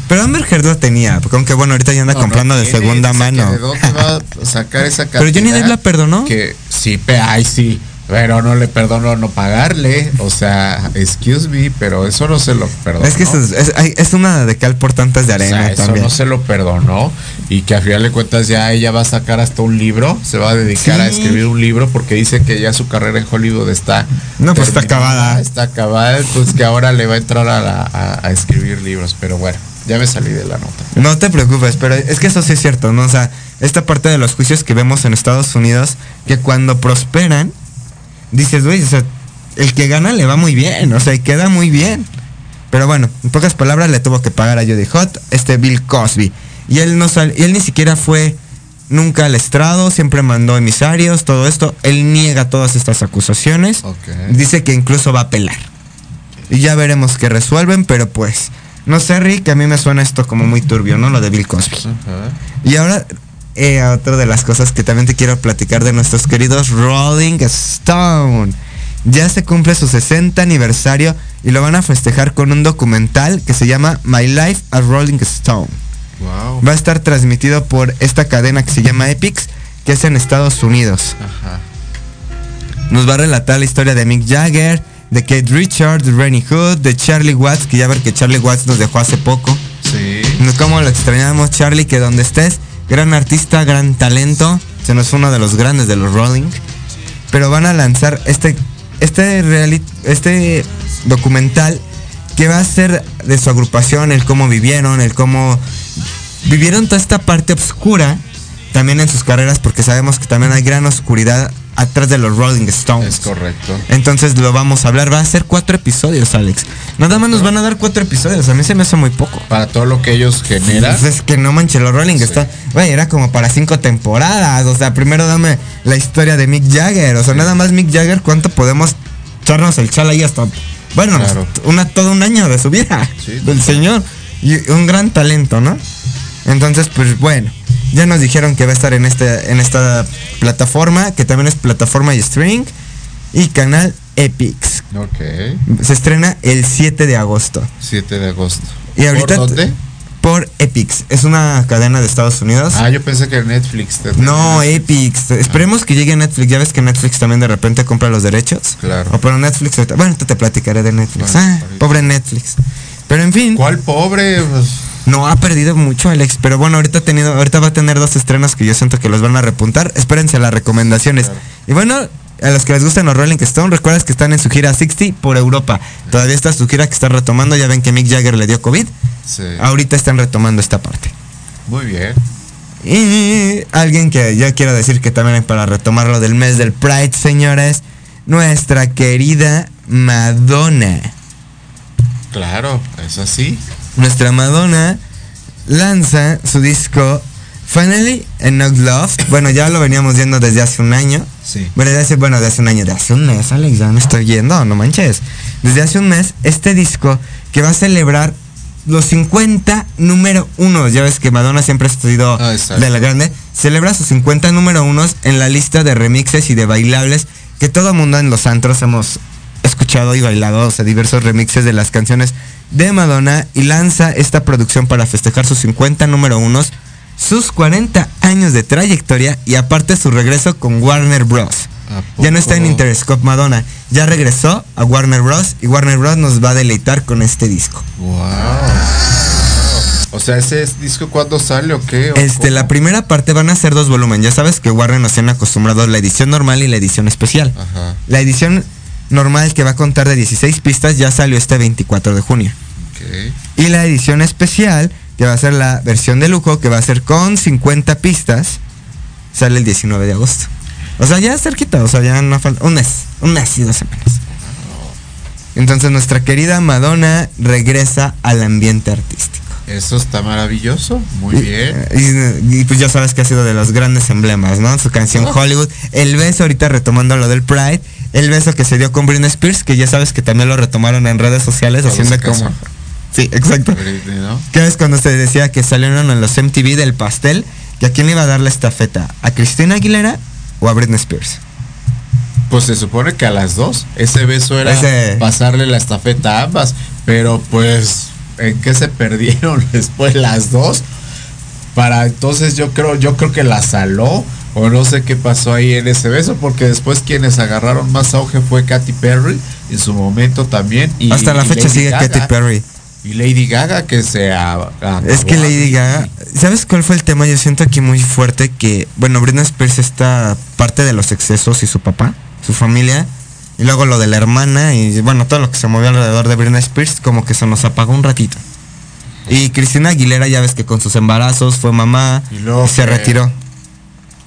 Pero Amber Heard lo tenía, porque aunque bueno, ahorita ya anda No, comprando no de segunda mano. ¿De dónde va a sacar esa cantidad? [laughs] Pero Johnny Depp la perdonó. Que sí, ay, sí. Pero no le perdono no pagarle. O sea, excuse me, pero eso no se lo perdonó. Es que eso es, es- es una de cal por tantas de O arena sea, eso también. no se lo perdonó y que a final de cuentas ya ella va a sacar hasta un libro, se va a dedicar a escribir un libro porque dice que ya su carrera en Hollywood está No, pues está acabada. está acabada, entonces que ahora le va a entrar a, la- a- a escribir libros, pero bueno, ya me salí de la nota. No te preocupes, pero es que eso sí es cierto, ¿no? O sea, esta parte de los juicios que vemos en Estados Unidos, que cuando prosperan, dices, güey, o sea, el que gana le va muy bien, o sea, y queda muy bien. Pero bueno, en pocas palabras le tuvo que pagar a Jody Hot este Bill Cosby. Y él no sal- y él ni siquiera fue nunca al estrado, siempre mandó emisarios, todo esto. Él niega todas estas acusaciones. Ok. Dice que incluso va a apelar. Y ya veremos qué resuelven, pero pues, no sé, Rick, a mí me suena esto como muy turbio, ¿no? Lo de Bill Cosby. Y ahora, eh, otra de las cosas que también te quiero platicar de nuestros queridos Rolling Stone. Ya se cumple su 60 aniversario y lo van a festejar con un documental que se llama My Life as Rolling Stone. Wow. Va a estar transmitido por esta cadena que se llama Epix, que es en Estados Unidos. Ajá. Nos va a relatar la historia de Mick Jagger, de Kate Richards, de Rennie Hood, de Charlie Watts, que ya ver que Charlie Watts nos dejó hace poco. Sí. Cómo lo extrañamos, Charlie, que donde estés, gran artista, gran talento, se nos fue uno de los grandes de los Rolling. Pero van a lanzar este, este, este documental que va a ser de su agrupación, el cómo vivieron, el cómo vivieron toda esta parte oscura también en sus carreras, porque sabemos que también hay gran oscuridad atrás de los Rolling Stones. Es correcto. Entonces lo vamos a hablar. Va a ser cuatro episodios, Alex. Nada más nos van a dar cuatro episodios. A mí se me hace muy poco. Para todo lo que ellos generan. Pues es que no manches, los Rolling Sí. está. Güey, era como para cinco temporadas. O sea, primero dame la historia de Mick Jagger. O sea, nada más Mick Jagger, ¿cuánto podemos echarnos el chal ahí hasta. Bueno, Claro. una, todo un año de su vida. Sí, del señor. Y un gran talento, ¿no? Entonces, pues bueno. Ya nos dijeron que va a estar en, este, en esta plataforma, que también es plataforma y string. Y canal Epix. Ok. Se estrena el 7 de agosto. 7 de agosto. Y ahorita ¿Por dónde? por Epix. Es una cadena de Estados Unidos. Ah, yo pensé que Netflix. te- no, Epix. Esperemos que llegue a Netflix. Ya ves que Netflix también de repente compra los derechos. Claro. O pero Netflix. Bueno, tú te platicaré de Netflix. Bueno, ah, pobre Netflix. Pero en fin, ¿Cuál pobre? Pues, no ha perdido mucho Alex. Pero bueno, ahorita ha tenido, ahorita va a tener dos estrenos que yo siento que los van a repuntar. Espérense a las recomendaciones. Claro. Y bueno, a los que les gustan los Rolling Stone, recuerdas que están en su gira 60 por Europa. Todavía está su gira que está retomando. Ya ven que Mick Jagger le dio COVID. sí. Ahorita están retomando esta parte. Muy bien. Y alguien que yo quiero decir que también para retomar lo del mes del Pride, señores, nuestra querida Madonna. Claro, es así. Nuestra Madonna lanza su disco Finally Enough Love. Bueno, ya lo veníamos viendo desde hace un año. Sí. Bueno, desde hace, bueno, de hace un año, de hace un mes, Alex, ya me estoy yendo, no manches. Desde hace un mes, este disco que va a celebrar los 50 número uno. Ya ves que Madonna siempre ha sido Ah, de la grande. Celebra sus 50 número unos en la lista de remixes y de bailables que todo mundo en los antros hemos escuchado y bailado, o sea, diversos remixes de las canciones de Madonna y lanza esta producción para festejar sus 50 número unos, sus 40 años de trayectoria y aparte su regreso con Warner Bros. ¿A Ya no está en? Interscope Madonna, ya regresó a Warner Bros. y Warner Bros. nos va a deleitar con este disco. Wow. O sea, ¿ese es disco cuándo sale o qué? ¿O Este, cómo? la primera parte van a ser dos volúmenes. Ya sabes que Warner nos tiene acostumbrados la edición normal y la edición especial. Ajá. La edición normal que va a contar de 16 pistas ya salió este 24 de junio. Y la edición especial que va a ser la versión de lujo, que va a ser con 50 pistas. Sale el 19 de agosto. O sea, ya cerquita, o sea, ya no falta un mes, un mes y dos semanas. Entonces nuestra querida Madonna regresa al ambiente artístico. Eso está maravilloso, muy bien. Y, y, pues ya sabes que ha sido de los grandes emblemas, ¿no? Su canción Oh. Hollywood. El beso, ahorita retomando lo del Pride. El beso que se dio con Britney Spears, que ya sabes que también lo retomaron en redes sociales, haciendo como... Sí, exacto. Britney, ¿no? ¿Qué es cuando se decía que salieron en los MTV del pastel? ¿Que a quién le iba a dar la estafeta? ¿A Cristina Aguilera o a Britney Spears? Pues se supone que a las dos. Ese beso era Ese- pasarle la estafeta a ambas. Pero pues, ¿en qué se perdieron [laughs] después las dos? Para entonces yo creo, yo creo que la saló. O no sé qué pasó ahí en ese beso. Porque después quienes agarraron más auge fue Katy Perry. En su momento también. Y, Hasta la y fecha Lady sigue Gaga. Katy Perry. Y Lady Gaga que se Es que. Lady Gaga, ¿sabes cuál fue el tema? Yo siento aquí muy fuerte que, bueno, Britney Spears está parte de los excesos y su papá, su familia, y luego lo de la hermana y bueno, todo lo que se movió alrededor de Britney Spears como que se nos apagó un ratito. Y Cristina Aguilera ya ves que con sus embarazos fue mamá Y luego y se retiró.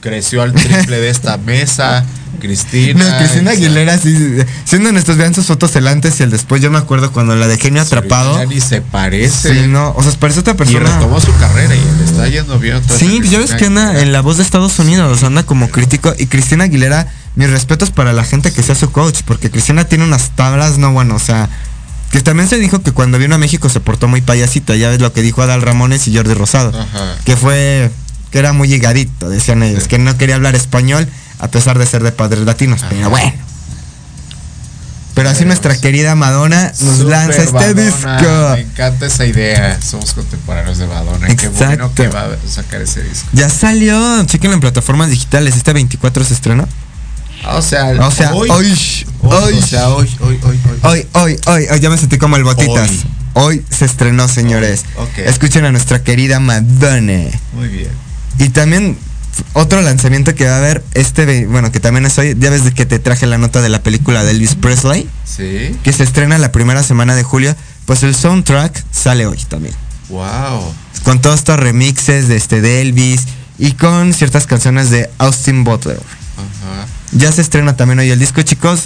Creció al triple de esta mesa. Cristina. No, Cristina Aguilera sí, siendo honestos, vean sus fotos el antes y el después. Yo me acuerdo cuando la de genio atrapado. Ya ni se parece. Sí, no, o sea, parece otra Y persona. retomó su carrera y le está yendo bien. otra vez Sí, pues ya ves que anda en la voz de Estados Unidos, anda como crítico. Y Cristina Aguilera, mis respetos para la gente que sea su coach, porque Cristina tiene unas tablas, no bueno, o sea, que también se dijo que cuando vino a México se portó muy payasita, ya ves lo que dijo Adal Ramones y Jordi Rosado, Ajá. que fue, que era muy llegadito, decían ellos, que no quería hablar español a pesar de ser de padres latinos, pero bueno. Pero así nuestra querida Madonna nos Súper lanza este Madonna, disco. Me encanta esa idea. Somos contemporáneos de Madonna. Qué bueno Exacto. que va a sacar ese disco. Ya salió, chequen en plataformas digitales, este 24 se estrenó. Ah, O sea, O sea, hoy, hoy, hoy, o sea, hoy, hoy, hoy, hoy. hoy, hoy, hoy, hoy, ya me sentí como el botitas. Hoy. Hoy, se estrenó, señores. Hoy, ok. Escuchen a nuestra querida Madonna. Muy bien. Y también otro lanzamiento que va a haber este, bueno, que también es hoy, ya ves que te traje la nota de la película de Elvis Presley, Sí. que se estrena la primera semana de julio, pues el soundtrack sale hoy también. Wow. Con todos estos remixes de este de Elvis y con ciertas canciones de Austin Butler. Ajá. Ya se estrena también hoy el disco, chicos.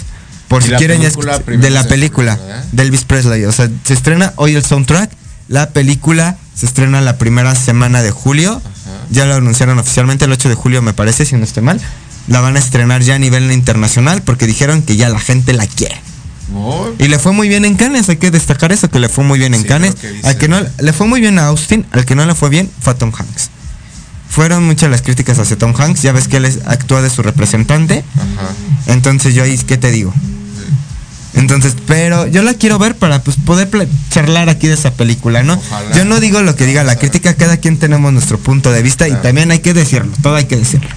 Por si quieren ya de la película de Elvis Presley. O sea, se estrena hoy el soundtrack. La película se estrena la primera semana de julio. Ya lo anunciaron oficialmente el 8 de julio, me parece, si no estoy mal. La van a estrenar ya a nivel internacional porque dijeron que ya la gente la quiere. Y le fue muy bien en Cannes, hay que destacar eso, que le fue muy bien en Sí, Cannes. que. Al que no le fue muy bien a Austin, al que no le fue bien fue a Tom Hanks. Fueron muchas las críticas hacia Tom Hanks, ya ves que él es- actúa de su representante. Ajá. Entonces yo ahí, ¿qué te digo? Entonces, pero yo la quiero ver para pues poder charlar aquí de esa película, ¿no? Ojalá. Yo no digo lo que diga la crítica, cada quien tenemos nuestro punto de vista y también hay que decirlo, todo hay que decirlo.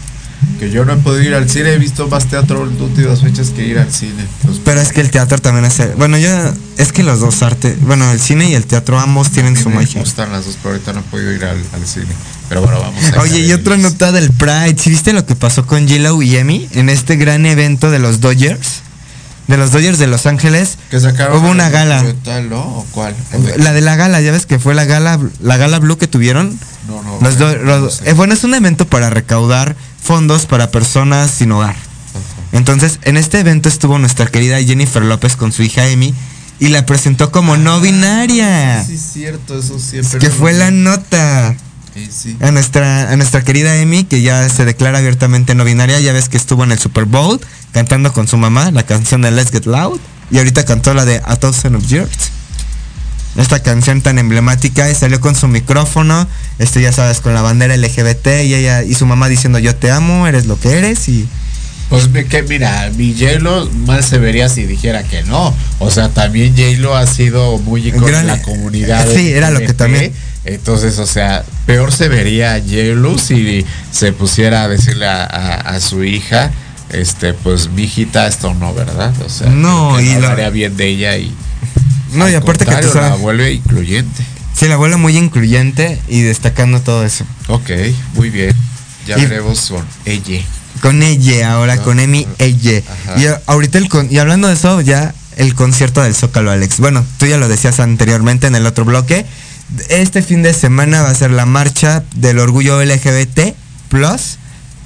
Que yo no he podido ir al cine, he visto más teatro en últimas fechas que ir al cine. Pero es que el teatro también es... Bueno, yo... Es que los dos artes... Bueno, el cine y el teatro ambos tienen su mí me magia. gustan las dos, pero ahorita no he podido ir al, al cine. Pero bueno, vamos a Oye, y otra nota del Pride. ¿Sí viste lo que pasó con J-Lo y Emi en este gran evento de los Dodgers? De los Dodgers de Los Ángeles. Que sacaron Hubo una gala. documental, ¿no? ¿O cuál? ¿O de- La de la gala, ya ves que fue la gala, la gala blue que tuvieron. No, no. Los no sé. eh, bueno, es un evento para recaudar fondos para personas sin hogar. Entonces, en este evento estuvo nuestra querida Jennifer López con su hija Emi y la presentó como no binaria. Sí, cierto, eso siempre. Que fue la nota. Sí, sí. A nuestra, a nuestra querida Emi, que ya se declara abiertamente no binaria, ya ves que estuvo en el Super Bowl cantando con su mamá la canción de Let's Get Loud y ahorita cantó la de A Thousand of Years. Esta canción tan emblemática y salió con su micrófono, este ya sabes, con la bandera LGBT y ella y su mamá diciendo yo te amo, eres lo que eres y Pues que mira, mi J-Lo mal se vería si dijera que no. O sea, también J-Lo ha sido muy Gran- en la comunidad. Sí, era lo que también- Entonces, o sea, peor se vería J-Lo si se pusiera a decirle a, a- a su hija, este, pues mi hijita, esto no, ¿verdad? O sea, No, y la- hablaría bien de ella y. no y aparte que tú contrario, la sabes, vuelve incluyente. sí la abuela muy incluyente y destacando todo eso. Ok, muy bien. Ya Y- veremos con ella. Con ella, ahora Ah, con Emi, ella. Ajá. Y a- ahorita el con, y hablando de eso, ya el concierto del Zócalo, Alex. Bueno, tú ya lo decías anteriormente en el otro bloque. Este fin de semana va a ser la marcha del orgullo LGBT plus.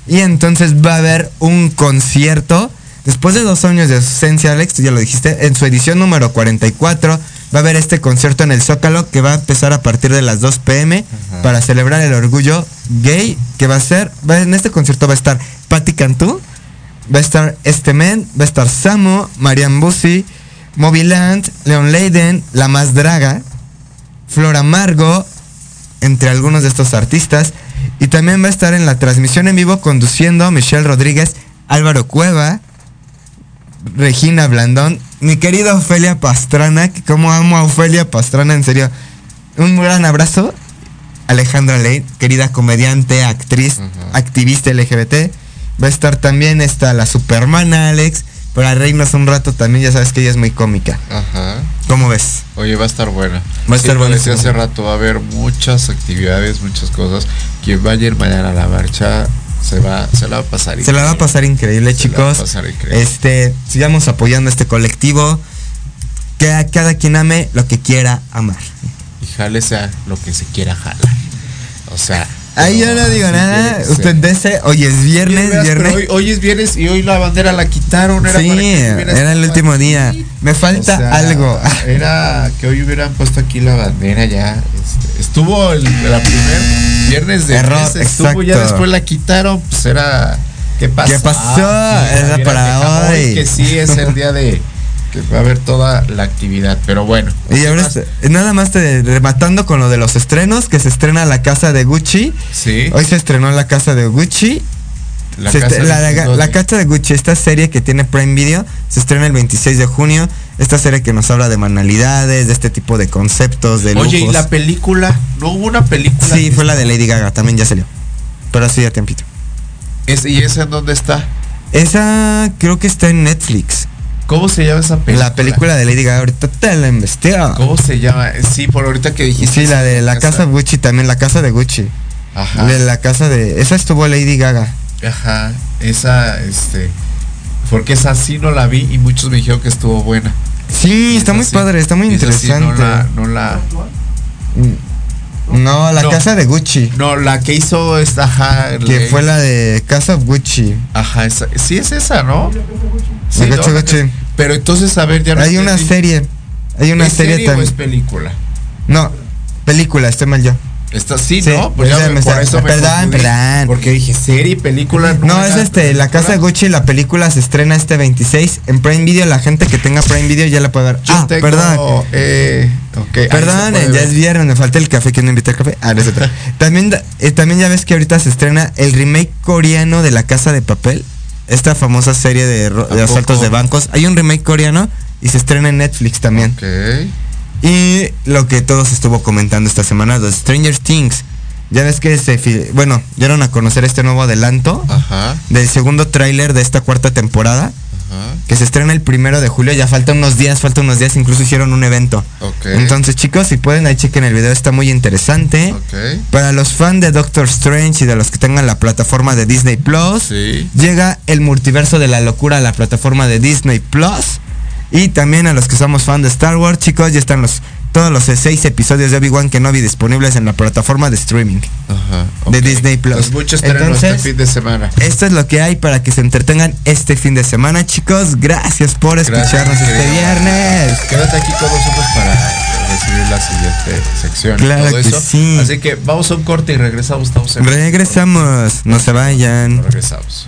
Y entonces va a haber un concierto después de dos años de ausencia, Alex, tú ya lo dijiste, en su edición número 44 va a haber este concierto en el Zócalo que va a empezar a partir de las 2 pm para celebrar el orgullo gay que va a ser, va- en este concierto va a estar Patti Cantú, va a estar Este Men, va a estar Samo, Marian Bussi, Moviland, Leon Leiden, La Más Draga, Flor Amargo, entre algunos de estos artistas. Y también va a estar en la transmisión en vivo conduciendo Michelle Rodríguez, Álvaro Cueva, Regina Blandón, mi querida Ofelia Pastrana, que como amo a Ofelia Pastrana, en serio. Un gran abrazo. Alejandra Ley, querida comediante, actriz, activista LGBT. Va a estar también esta la Supermana, Alex. Para reírnos un rato también, ya sabes que ella es muy cómica. Ajá. ¿Cómo ves? Oye, va a estar buena. Va a estar Sí, lo decía hace rato, va a haber muchas actividades, muchas cosas. Quien vaya a ir mañana a la marcha se va, se la va a pasar. Se la va a increíble. pasar increíble, Se la va a chicos. pasar increíble. Este, sigamos apoyando a este colectivo. Que a cada quien ame lo que quiera amar. Y jale sea lo que se quiera jalar. O sea. Ahí yo no digo nada. que ser. Usted hoy es Sí, viernes. Hoy, hoy es viernes y hoy la bandera la quitaron. Era sí, para que era el último día. Me O falta sea, algo. [laughs] Era que hoy hubieran puesto aquí la bandera ya. este, estuvo el, la primer viernes de Error, mes, estuvo, ya después la quitaron, pues era. ¿Qué pasó? ¿Qué pasó? Ah, sí, Era para hoy. Que sí es el día de que va a haber toda la actividad, pero bueno. Y ahora nada más te, rematando con lo de los estrenos, que se estrena la casa de Gucci. Sí. Hoy se estrenó la casa de Gucci. La Se casa de- la, la- casa de Gucci, esta serie que tiene Prime Video, se estrena el 26 de junio. Esta serie que nos habla de manualidades, de este tipo de conceptos, de Oye, ¿y lujos. la película? ¿No hubo una película? Sí, fue la de Lady Gaga, también ya salió. Pero sí, a tiempito. Es- ¿Y esa en dónde está? Esa creo que está en Netflix. ¿Cómo se llama esa película? La película de Lady Gaga, ahorita te la investigo. ¿Cómo se llama? Sí, por ahorita que dijiste. sí, la de la casa Gucci también, la casa de Gucci. Ajá. De la casa de. Esa estuvo Lady Gaga. Ajá. Esa, este. Porque esa sí no la vi y muchos me dijeron que estuvo buena. Sí, está muy sí- padre, está muy sí interesante. no la. No, la, No, la No. casa de Gucci. no, la que hizo esta. Ajá. Que le- fue la de Casa of Gucci. Ajá, esa, sí es esa, ¿no? Sí, La. Gucci. Pero entonces, a ver, ya no Hay una serie. Hay una ¿Es serie serie o también. es película? No, película, estoy mal yo. Está sí, Sí, ¿no? Pues ya me- me por está- eso me perdón, perdón. Porque dije serie, película. No, es este, la casa de. Gucci, la película se estrena este 26 en Prime Video. La gente que tenga Prime Video ya la puede ver. Yo ah, tengo, perdón. Eh, Perdón, ya ver. es viernes, me falta el café, que no invité al café. Ah, no [laughs] también, eh, también ya ves que ahorita se estrena el remake coreano de La Casa de Papel. Esta famosa serie de, ro- ¿A de asaltos de bancos. Hay un remake coreano y se estrena en Netflix también. Y lo que todos estuvo comentando esta semana, de Stranger Things. Ya ves que se, bueno, dieron a conocer este nuevo adelanto Ajá. del segundo tráiler de esta cuarta temporada, Ajá. que se estrena el primero de julio. Ya faltan unos días, faltan unos días, incluso hicieron un evento. Entonces, chicos, si pueden, ahí chequen el video, está muy interesante. Para los fans de Doctor Strange y de los que tengan la plataforma de Disney Plus, Sí. llega el multiverso de la locura a la plataforma de Disney Plus. Y también a los que somos fans de Star Wars, chicos, ya están los todos los seis episodios de Obi-Wan Kenobi disponibles en la plataforma de streaming. Ajá. De. Disney Plus. Pues mucho estreno Entonces- este fin de semana. Esto es lo que hay para que se entretengan este fin de semana, chicos. Gracias por Gracias, escucharnos este viernes. Quédate aquí con nosotros para recibir la siguiente sección. Claro todo que eso. sí. Así que vamos a un corte y regresamos. Estamos en- Regresamos, no se vayan. Regresamos.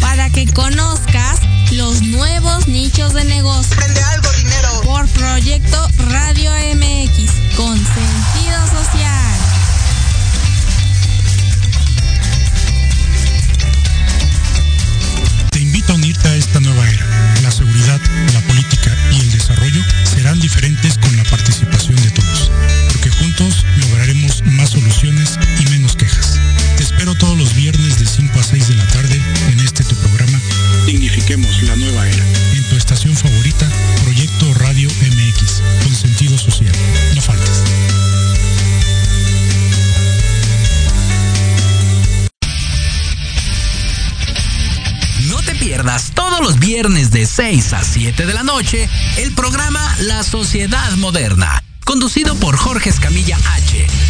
Para que conozcas los nuevos nichos de negocio. Prende algo, dinero. Por Proyecto Radio MX con sentido social. Te invito a unirte a esta nueva era. La seguridad, la política y el desarrollo serán diferentes con la participación de todos, porque juntos lograremos más soluciones y menos quejas. Te espero todos los La nueva era, en tu estación favorita, Proyecto Radio MX, con sentido social. No faltes. No te pierdas todos los viernes de 6 a 7 de la noche el programa La Sociedad Moderna, conducido por Jorge Escamilla H.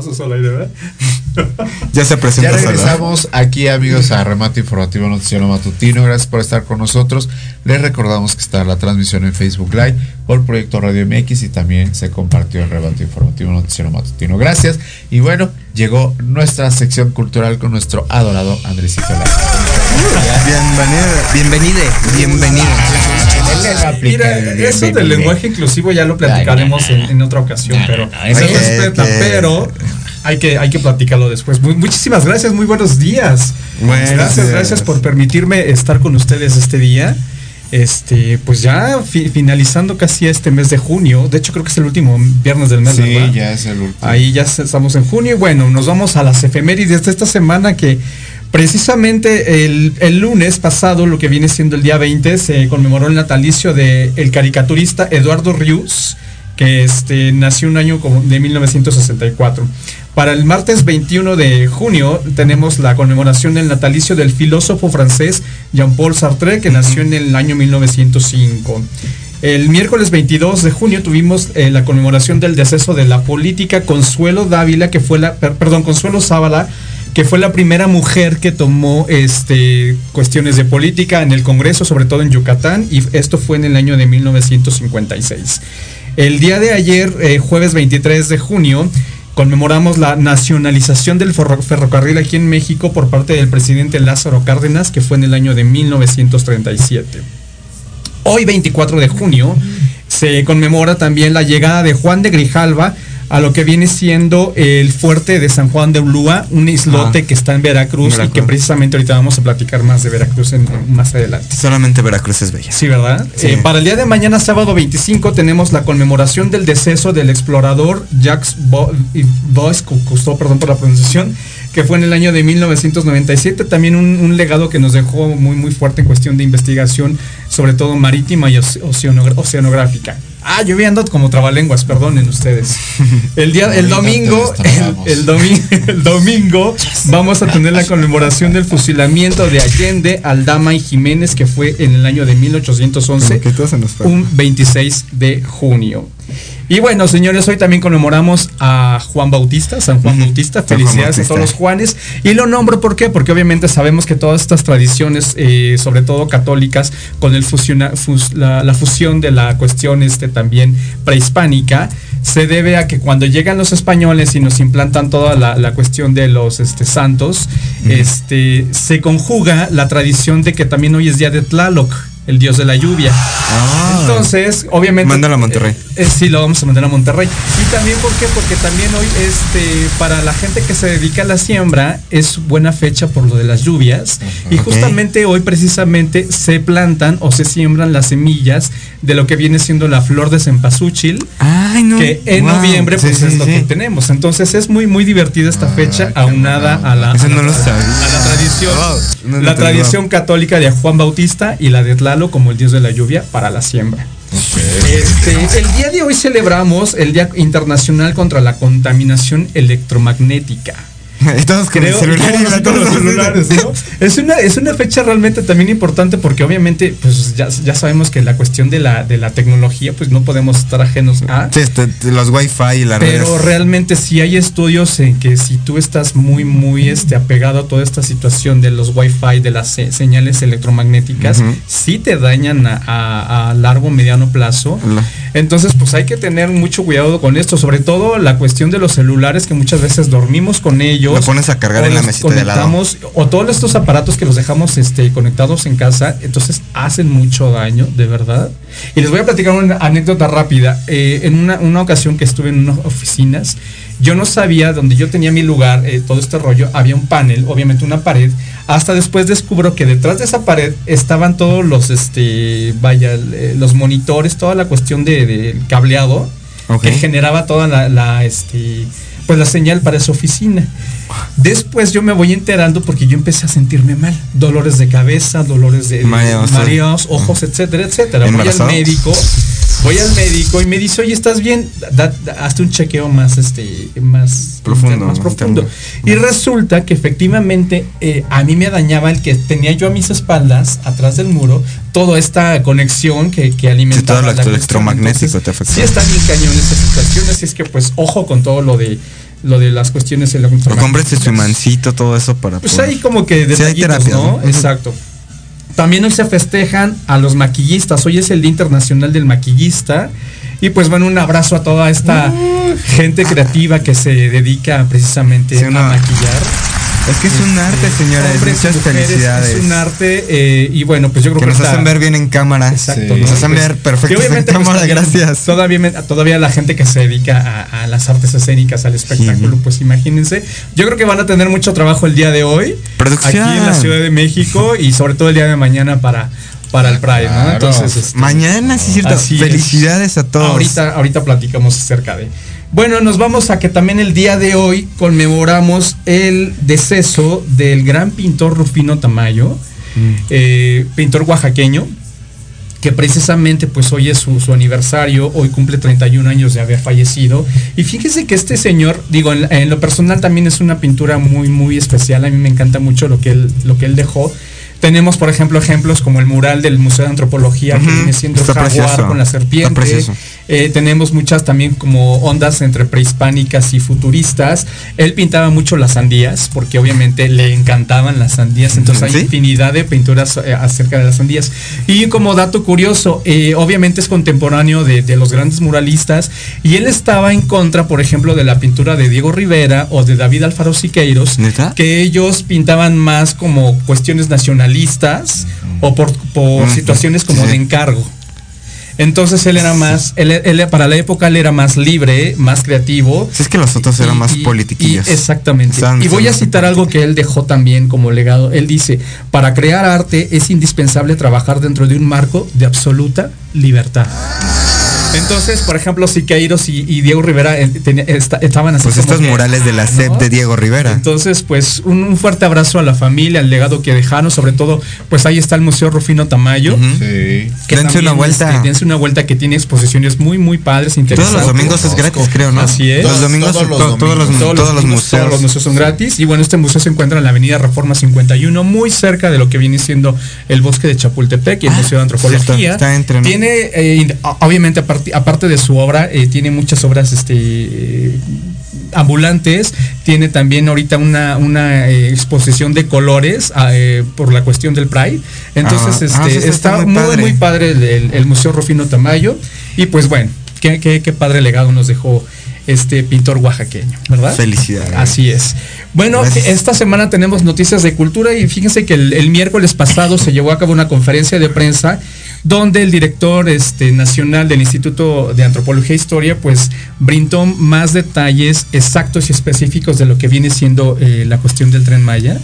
No pasó solo aire, ¿verdad? [laughs] Ya se Ya presentó solo, ¿eh? regresamos aquí, amigos, a Remate Informativo Noticiero Matutino. Gracias por estar con nosotros. Les recordamos que está la transmisión en Facebook Live por Proyecto Radio MX y también se compartió en Remate Informativo Noticiero Matutino. Gracias. Y bueno, llegó nuestra sección cultural con nuestro adorado Andresito Lara. Bienvenido, bienvenide, bienvenido. Mira, eso del lenguaje inclusivo ya lo platicaremos en, en otra ocasión, pero respeta, pero hay que, hay que platicarlo después. Muy- muchísimas gracias, muy buenos días. Buenos gracias, días. gracias por permitirme estar con ustedes este día. Este, pues ya fi- finalizando casi este mes de junio. De hecho, creo que es el último viernes del mes, Sí, ¿verdad? ya es el último. Ahí ya estamos en junio y bueno, nos vamos a las efemérides de esta semana que precisamente el, el lunes pasado, lo que viene siendo el día 20, se conmemoró el natalicio de el caricaturista Eduardo Rius, que este, nació un año de 1964. Para el martes 21 de junio tenemos la conmemoración del natalicio del filósofo francés Jean-Paul Sartre, que nació en el año 1905. El miércoles 22 de junio tuvimos eh, la conmemoración del deceso de la política Consuelo Dávila, que fue la, per- perdón, Consuelo Zábala, que fue la primera mujer que tomó este, cuestiones de política en el Congreso, sobre todo en Yucatán, y esto fue en el año de 1956. El día de ayer, eh, jueves 23 de junio, conmemoramos la nacionalización del ferro- ferrocarril aquí en México por parte del presidente Lázaro Cárdenas, que fue en el año de 1937. Hoy 24 de junio se conmemora también la llegada de Juan de Grijalva a lo que viene siendo el fuerte de San Juan de Ulúa, un islote Ah. que está en Veracruz, y que precisamente ahorita vamos a platicar más de Veracruz en- más adelante. Solamente Veracruz es bella. Sí, ¿verdad? Sí. Eh, para el día de mañana, sábado 25, tenemos la conmemoración del deceso del explorador Jacques Bois, Cousteau, perdón por la pronunciación, que fue en el año de 1997. También un, un legado que nos dejó muy, muy fuerte en cuestión de investigación, sobre todo marítima y oceanográfica. Ah, yo vi ando como trabalenguas, perdonen ustedes. El día, el domingo, el, destrabamos. el domi- el domingo vamos a tener la conmemoración del fusilamiento de Allende, Aldama y Jiménez, que fue en el año de 1811, Que todo se nos fue. un 26 de junio. Y bueno, señores, hoy también conmemoramos a Juan Bautista, San Juan. Bautista. Juan Felicidades a todos los Juanes. Y lo nombro ¿por qué? Porque obviamente sabemos que todas estas tradiciones, eh, sobre todo católicas, con el fusiona- fus- la, la fusión de la cuestión este, también prehispánica, se debe a que cuando llegan los españoles y nos implantan toda la, la cuestión de los este, santos, este, se conjuga la tradición de que también hoy es día de Tlaloc, el dios de la lluvia. Entonces, obviamente. Mándalo a Monterrey. eh, eh, sí, lo vamos a mandar a Monterrey. Y también, ¿por qué? Porque también hoy, este, para la gente que se dedica a la siembra, es buena fecha por lo de las lluvias. Y justamente hoy, precisamente, se plantan o se siembran las semillas de lo que viene siendo la flor de cempasúchil. Ay, no. Que en Wow. noviembre, pues sí, es lo sí. que tenemos. Entonces, es muy, muy divertida esta fecha, aunada a la, a la no a tradición, Wow. La tradición católica de Juan Bautista y la de Tlalo como el dios de la lluvia para la siembra. Este, el día de hoy celebramos el Día Internacional contra la Contaminación Electromagnética. [laughs] Todos con el celular y todos la con los cosa. celulares, ¿no? Es una, es una fecha realmente también importante porque obviamente pues ya, ya sabemos que la cuestión de la, de la tecnología pues no podemos estar ajenos a. Sí, este, los wifi y las Pero redes. realmente sí hay estudios en que si tú estás muy, muy este, apegado a toda esta situación de los wifi, de las se- señales electromagnéticas, Ujú. sí te dañan a, a- a largo, mediano plazo. La- Entonces, pues hay que tener mucho cuidado con esto, sobre todo la cuestión de los celulares que muchas veces dormimos con ellos. Lo pones a cargar en la mesita de lado. O todos estos aparatos que los dejamos este, conectados en casa, entonces hacen mucho daño, de verdad. Y les voy a platicar una anécdota rápida. Eh, en una, una ocasión que estuve en unas oficinas, yo no sabía, donde yo tenía mi lugar, eh, todo este rollo, había un panel, obviamente una pared. Hasta después descubro que detrás de esa pared estaban todos los, este, vaya, eh, los monitores, toda la cuestión de- del cableado Ok. que generaba toda la, la, este, pues la señal para esa oficina. Después yo me voy enterando porque yo empecé a sentirme mal. Dolores de cabeza, dolores de de Mareos, ojos, etcétera, etcétera. Voy al médico, voy al médico y me dice, oye, ¿estás bien? Da- da- hazte un chequeo más, este, más Profundo, más profundo. Y resulta que efectivamente eh, a mí me dañaba el que tenía yo a mis espaldas, atrás del muro, toda esta conexión que, que alimentaba. Sí, todo lo la cuestión. electromagnético Entonces, te afectó. Sí está bien cañón esta situación, así es que pues ojo con todo lo de lo de las cuestiones electromagnéticas. cómprese su imancito, todo eso para. Pues poder- ahí como que Sí, hay detallitos, terapias, ¿no? Exacto. También hoy se festejan a los maquillistas. Hoy es el Día Internacional del Maquillista. Y pues bueno, un abrazo a toda esta gente creativa que se dedica precisamente Sí, a maquillar. Es que es un arte, señores. Hombres y Muchas mujeres, felicidades. Es un arte. eh, y bueno, pues yo creo que que, nos está- hacen ver bien en cámara. Exacto. Nos ¿no? hacen Pues, ver perfectos en pues, cámara, gracias. Todavía, todavía la gente que se dedica a, a las artes escénicas, al espectáculo, pues imagínense. Yo creo que van a tener mucho trabajo el día de hoy. Producción. Aquí en la Ciudad de México y sobre todo el día de mañana para, para el Pride, ¿no? Entonces, este, Mañana, sí, cierto. así es. Felicidades a todos. Ahorita, ahorita platicamos acerca de. Bueno, nos vamos a que también el día de hoy conmemoramos el deceso del gran pintor Rufino Tamayo, Mm. eh, pintor oaxaqueño, que precisamente pues hoy es su, su aniversario, hoy cumple 31 años de haber fallecido. Y fíjese que este señor, digo, en, en lo personal también es una pintura muy, muy especial, a mí me encanta mucho lo que él, lo que él dejó. Tenemos, por ejemplo, ejemplos como el mural del Museo de Antropología, que viene siendo está jaguar precioso, con la serpiente. Eh, tenemos muchas también como ondas entre prehispánicas y futuristas. Él pintaba mucho las sandías, porque obviamente le encantaban las sandías, entonces hay infinidad de pinturas eh, acerca de las sandías. Y como dato curioso, eh, obviamente es contemporáneo de, de los grandes muralistas, y él estaba en contra, por ejemplo, de la pintura de Diego Rivera o de David Alfaro Siqueiros, ¿Neta? que ellos pintaban más como cuestiones o por, por Mm, situaciones como de encargo. Entonces él era más, él, él- para la época él era más libre, más creativo. Si es que los otros eran Y- más y- politiquillos. y exactamente. Y voy a citar algo que él dejó también como legado. Él dice, para crear arte es indispensable trabajar dentro de un marco de absoluta libertad. Entonces, por ejemplo, Siqueiros y, y Diego Rivera eh, estaban así Pues estos murales de la SEP ¿no? de Diego Rivera. Entonces, pues un, un fuerte abrazo a la familia, al legado que dejaron, sobre todo, pues ahí está el Museo Rufino Tamayo. Sí. que Dense también, una vuelta. este, dense una vuelta que tiene exposiciones muy, muy padres, Todos interesantes. los domingos es gratis, creo, ¿no? Así es. Los domingos, Todos los to- todos los, domingos. todos los domingos, museos. Todos los museos son gratis. Y bueno, este museo se encuentra en la avenida Reforma 51, muy cerca de lo que viene siendo el bosque de Chapultepec y el Ah, Museo de Antropología. cierto, está entre, ¿no? Tiene, eh, obviamente, aparte, aparte de su obra, eh, tiene muchas obras este, eh, ambulantes. Tiene también ahorita una, una eh, exposición de colores ah, eh, por la cuestión del Pride. Entonces, Ah, ah, este, sí, está, está muy muy, padre. muy padre el, el- el Museo Rufino Tamayo. Y pues bueno, qué, qué, qué padre legado nos dejó este pintor oaxaqueño, ¿verdad? Felicidades. Así es. Bueno, Gracias. esta semana tenemos noticias de cultura y fíjense que el, el miércoles pasado se llevó a cabo una conferencia de prensa donde el director este, nacional del Instituto de Antropología e Historia pues brindó más detalles exactos y específicos de lo que viene siendo eh, la cuestión del tren Maya.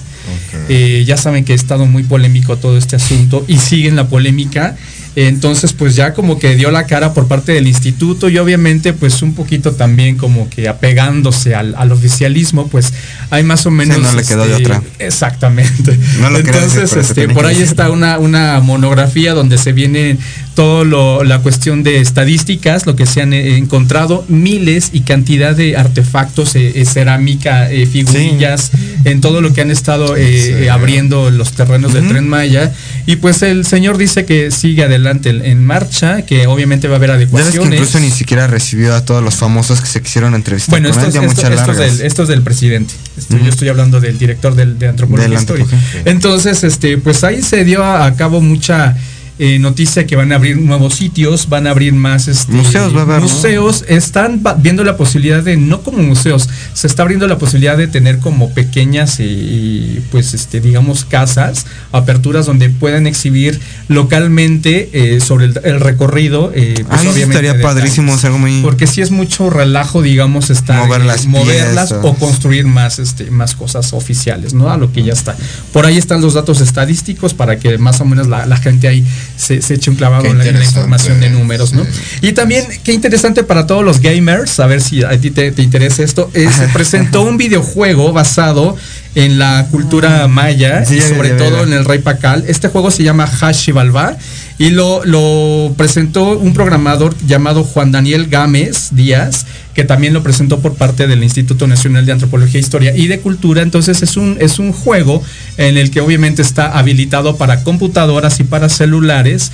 Eh, ya saben que ha estado muy polémico todo este asunto y sigue en la polémica. Entonces, pues ya como que dio la cara por parte del instituto y obviamente pues un poquito también como que apegándose al, al oficialismo, pues hay más o menos... no le quedó de otra. Exactamente. [laughs] No lo decir, Entonces, se este, por ahí decir. está una, una monografía donde se viene todo lo, la cuestión de estadísticas, lo que se han eh, encontrado, miles y cantidad de artefactos, eh, eh, cerámica, eh, figurillas, en todo lo que han estado eh, abriendo los terrenos del Tren Maya. Y pues el señor dice que sigue adelante en, marcha, que obviamente va a haber Ya ves que adecuaciones. incluso ni siquiera recibió a todos los famosos que se quisieron entrevistar Bueno, esto, ya esto- esto es del, esto es del presidente. Yo estoy hablando del director del, de antropología la histórica. Entonces, este, pues ahí se dio a, a cabo mucha eh, noticia que van a abrir nuevos sitios, van a abrir más este, Museos va a haber, ¿no? museos. Están viendo la posibilidad de, no como museos, se está abriendo la posibilidad de tener como pequeñas, eh, y, pues, este, digamos, casas, aperturas donde puedan exhibir localmente eh, sobre el, el recorrido. eh, pues, Ay, obviamente, estaría padrísimo, algo muy... Porque si es mucho relajo, digamos, estar Mover eh, las moverlas piezas. o construir más, este, más cosas oficiales, ¿no? A lo que ya está. Por ahí están los datos estadísticos para que más o menos la, la gente ahí se, se eche un clavado en la, en la interesante. información de números, ¿no? Y también, qué interesante para todos los gamers, a ver si a ti te, te interesa esto, se [laughs] presentó un videojuego basado en la cultura maya, Sí, y ya sobre ya todo en el Rey Pacal. Este juego se llama Hashivalva y lo, lo presentó un programador llamado Juan Daniel Gámez Díaz, que también lo presentó por parte del Instituto Nacional de Antropología, Historia y de Cultura. Entonces es un, es un juego en el que obviamente está habilitado para computadoras y para celulares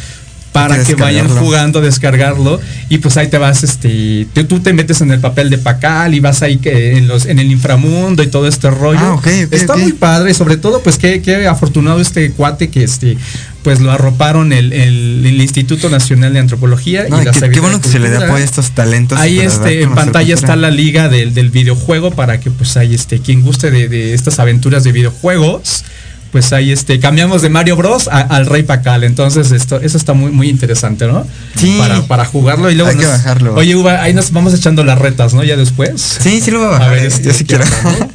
para que vayan jugando, descargarlo y pues ahí te vas, este, tú, tú te metes en el papel de Pacal y vas ahí que en los, en el inframundo y todo este rollo. Ah, Está muy padre, y sobre todo pues qué, qué afortunado este cuate que este, pues lo arroparon el, el, el Instituto Nacional de Antropología No, y la qué, bueno que se le dé apoyo a estos talentos. Ahí este, a en pantalla está la liga del, del videojuego para que pues ahí este, quien guste de, de estas aventuras de videojuegos, pues ahí este, cambiamos de Mario Bros a- al Rey Pacal. Entonces esto, eso está muy, muy interesante, ¿no? Sí. Para, para jugarlo y luego. Hay que nos- bajarlo. Oye, Uva, ahí nos vamos echando las retas, ¿no? Ya después. Sí, sí lo voy a bajar. A ver, eh, este, yo sí ¿qué quiero. onda, Me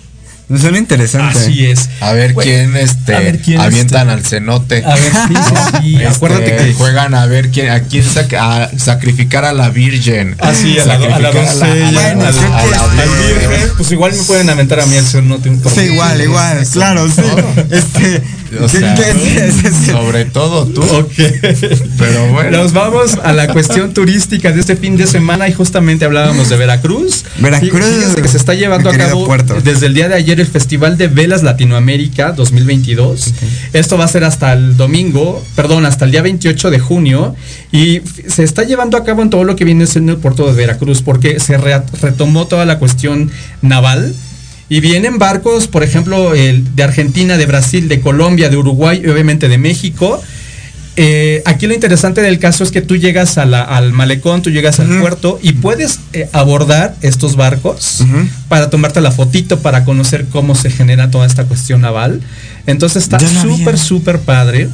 suena interesante. Así es. A ver Bueno, quién este a ver quién, avientan este, al cenote. A ver, sí, sí, sí. [laughs] Este, Acuérdate que juegan a ver quién a quién saca a sacrificar a la virgen. Así, a la, a la doncella, a la- al- al- al virgen. Pues igual me pueden aventar a mí el cenote un Sí, igual, igual, claro, sí. Este, O sea, ¿qué- qué- qué- qué- sobre todo tú. Ok. Pero bueno. Nos vamos a la cuestión turística de este fin de semana y justamente hablábamos de Veracruz. Veracruz. Fíjense que se está llevando a cabo puerto. desde el día de ayer el Festival de Velas Latinoamérica 2022. Esto va a ser hasta el domingo, perdón, hasta el día 28 de junio y se está llevando a cabo en todo lo que viene siendo el puerto de Veracruz porque se retomó toda la cuestión naval. Y vienen barcos, por ejemplo, el de Argentina, de Brasil, de Colombia, de Uruguay y obviamente de México. Eh, aquí lo interesante del caso es que tú llegas a la- al malecón, tú llegas al puerto y puedes eh, abordar estos barcos para tomarte la fotito, para conocer cómo se genera toda esta cuestión naval. Entonces está súper, súper padre.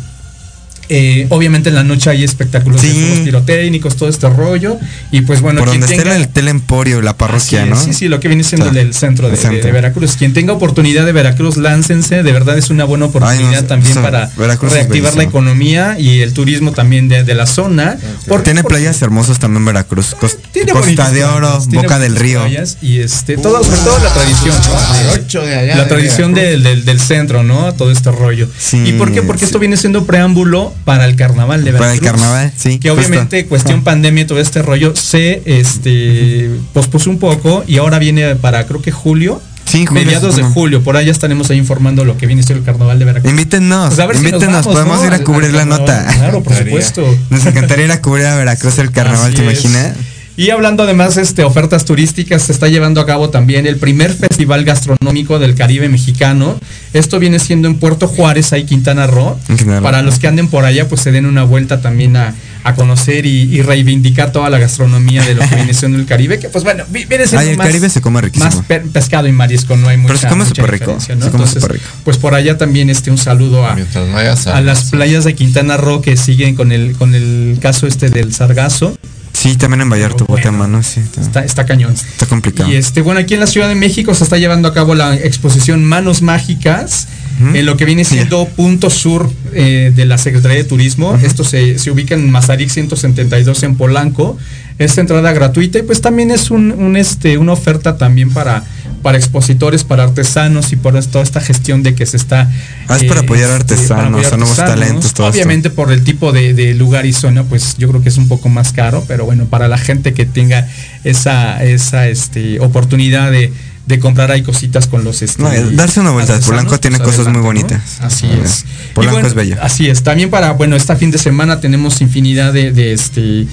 Eh, obviamente en la noche hay espectáculos de Sí. pirotécnicos, todo este rollo. Y pues bueno, Por quien donde tenga- está el Telemporio, la parroquia, es, ¿no? Sí, sí, lo que viene siendo el, el centro, de, El centro. de- de Veracruz. Quien tenga oportunidad de Veracruz, láncense. De verdad es una buena oportunidad Ay, no, también eso, para Veracruz reactivar la economía y el turismo también de, de la zona. Porque- Tiene porque playas hermosas también Veracruz. Cos- tiene Costa de Oro, playas, Boca del Río. playas y este, todo, sobre todo la tradición. ¿no? Jarocho de allá La de tradición del, del- del centro, ¿no? Todo este rollo. Sí, ¿Y por qué? Porque sí. esto viene siendo preámbulo para el carnaval de Veracruz. Para el carnaval, sí, Que justo. obviamente, cuestión pandemia y todo este rollo se este, pospuso un poco y ahora viene para, creo que julio. Sí, julio, mediados de julio. Por ahí ya estaremos ahí informando lo que viene siendo el carnaval de Veracruz. Invítenos, Pues a ver si podemos ¿no? ir a cubrir al la carnaval. nota. Claro, por supuesto. Nos encantaría ir a cubrir a Veracruz el carnaval, Así ¿te es. Y hablando además de este, ofertas turísticas, se está llevando a cabo también el primer festival gastronómico del Caribe mexicano. Esto viene siendo en Puerto Juárez, ahí Quintana Roo. En Quintana Roo. Para los que anden por allá, pues se den una vuelta también a, a conocer y, y reivindicar toda la gastronomía de lo que viene siendo el Caribe, que pues bueno, vi- viene siendo Ay, el más, Caribe se come riquísimo. más pe- pescado y marisco, no hay mucha, Pero se come mucha súper rico, diferencia, ¿no? se come Entonces, súper rico. pues por allá también este un saludo a, a las playas de Quintana Roo que siguen con el con el caso este del sargazo. Sí, también en Vallarta, Guatemala, ¿no? Sí, está, Está, está cañón. está complicado. Y este, bueno, aquí en la Ciudad de México se está llevando a cabo la exposición Manos Mágicas, en lo que viene siendo punto sur eh, de la Secretaría de Turismo. Esto se, se ubica en Mazarik 172 en Polanco. Es entrada gratuita y pues también es un, un, este, una oferta también para, para expositores, para artesanos y por toda esta gestión de que se está... Ah, es para apoyar este, artesanos, a nuevos talentos, todo esto. Obviamente por el tipo de, de lugar y zona, pues yo creo que es un poco más caro, pero bueno, para la gente que tenga esa, esa este, oportunidad de, de comprar ahí cositas con los este, No, eh, darse una vuelta. Polanco tiene pues, cosas muy bonitas. Así Eh, es. Polanco bueno, es bello. Así es. También para, bueno, este fin de semana tenemos infinidad de, de, este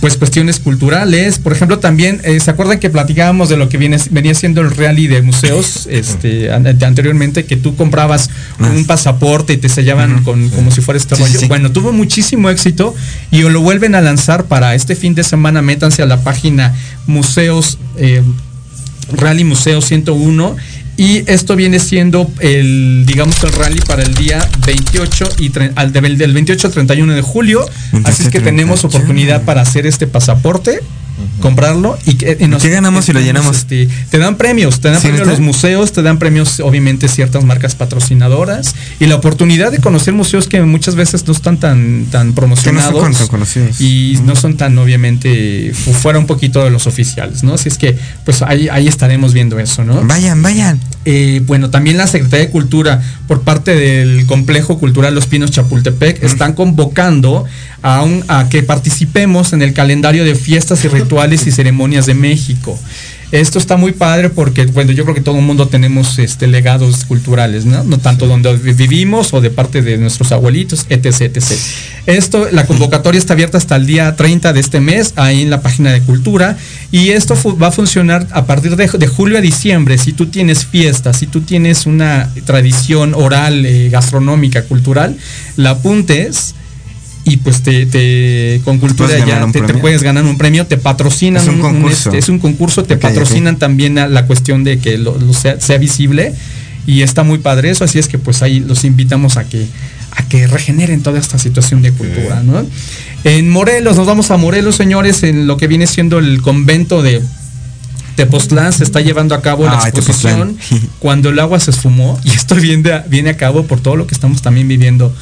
pues cuestiones culturales. Por ejemplo, también, eh, ¿se acuerdan que platicábamos de lo que viene, venía siendo el rally de museos este, an- anteriormente? Que tú comprabas un pasaporte y te sellaban con, como si fuera este. Sí, sí, rollo. sí. Bueno, tuvo muchísimo éxito y lo vuelven a lanzar para este fin de semana. Métanse a la página Museos, eh, Rally Museo 101. Y esto viene siendo el, digamos, el rally para el día 28 y al del, del 28 al 31 de julio. Así es que 28, tenemos 31. oportunidad para hacer este pasaporte, comprarlo y que y nos- ¿Qué ganamos si lo llenamos? este, te dan premios, te dan ¿Sí, premios los museos, te dan premios obviamente ciertas marcas patrocinadoras y la oportunidad de conocer museos que muchas veces no están tan, tan no promocionados son tan conocidos. y no son tan obviamente fu- fuera un poquito de los oficiales, ¿no? Así es que pues ahí, ahí estaremos viendo eso, ¿no? Vayan, vayan. Eh, bueno, también la Secretaría de Cultura, por parte del Complejo Cultural Los Pinos Chapultepec, están convocando a, un- a que participemos en el calendario de fiestas y rituales y ceremonias de México. Esto está muy padre porque, bueno, yo creo que todo el mundo tenemos este, legados culturales, ¿no? No tanto donde vi- vivimos o de parte de nuestros abuelitos, etc, etc. Esto, la convocatoria está abierta hasta el día 30 de este mes, ahí en la página de cultura, y esto va a funcionar a partir de, de julio a diciembre. Si tú tienes fiestas, si tú tienes una tradición oral, eh, gastronómica, cultural, la apuntes y pues te, te con cultura ganar ya te, te puedes ganar un premio, te patrocinan Es un concurso. este, es un concurso, te patrocinan también a la cuestión de que lo, lo sea, sea visible y está muy padre eso, así es que pues ahí los invitamos a que a que regeneren toda esta situación de cultura, ¿no? En Morelos, nos vamos a Morelos, señores, en lo que viene siendo el convento de Tepoztlán se está llevando a cabo la exposición cuando el agua se esfumó y esto [laughs] viene viene a cabo por todo lo que estamos también viviendo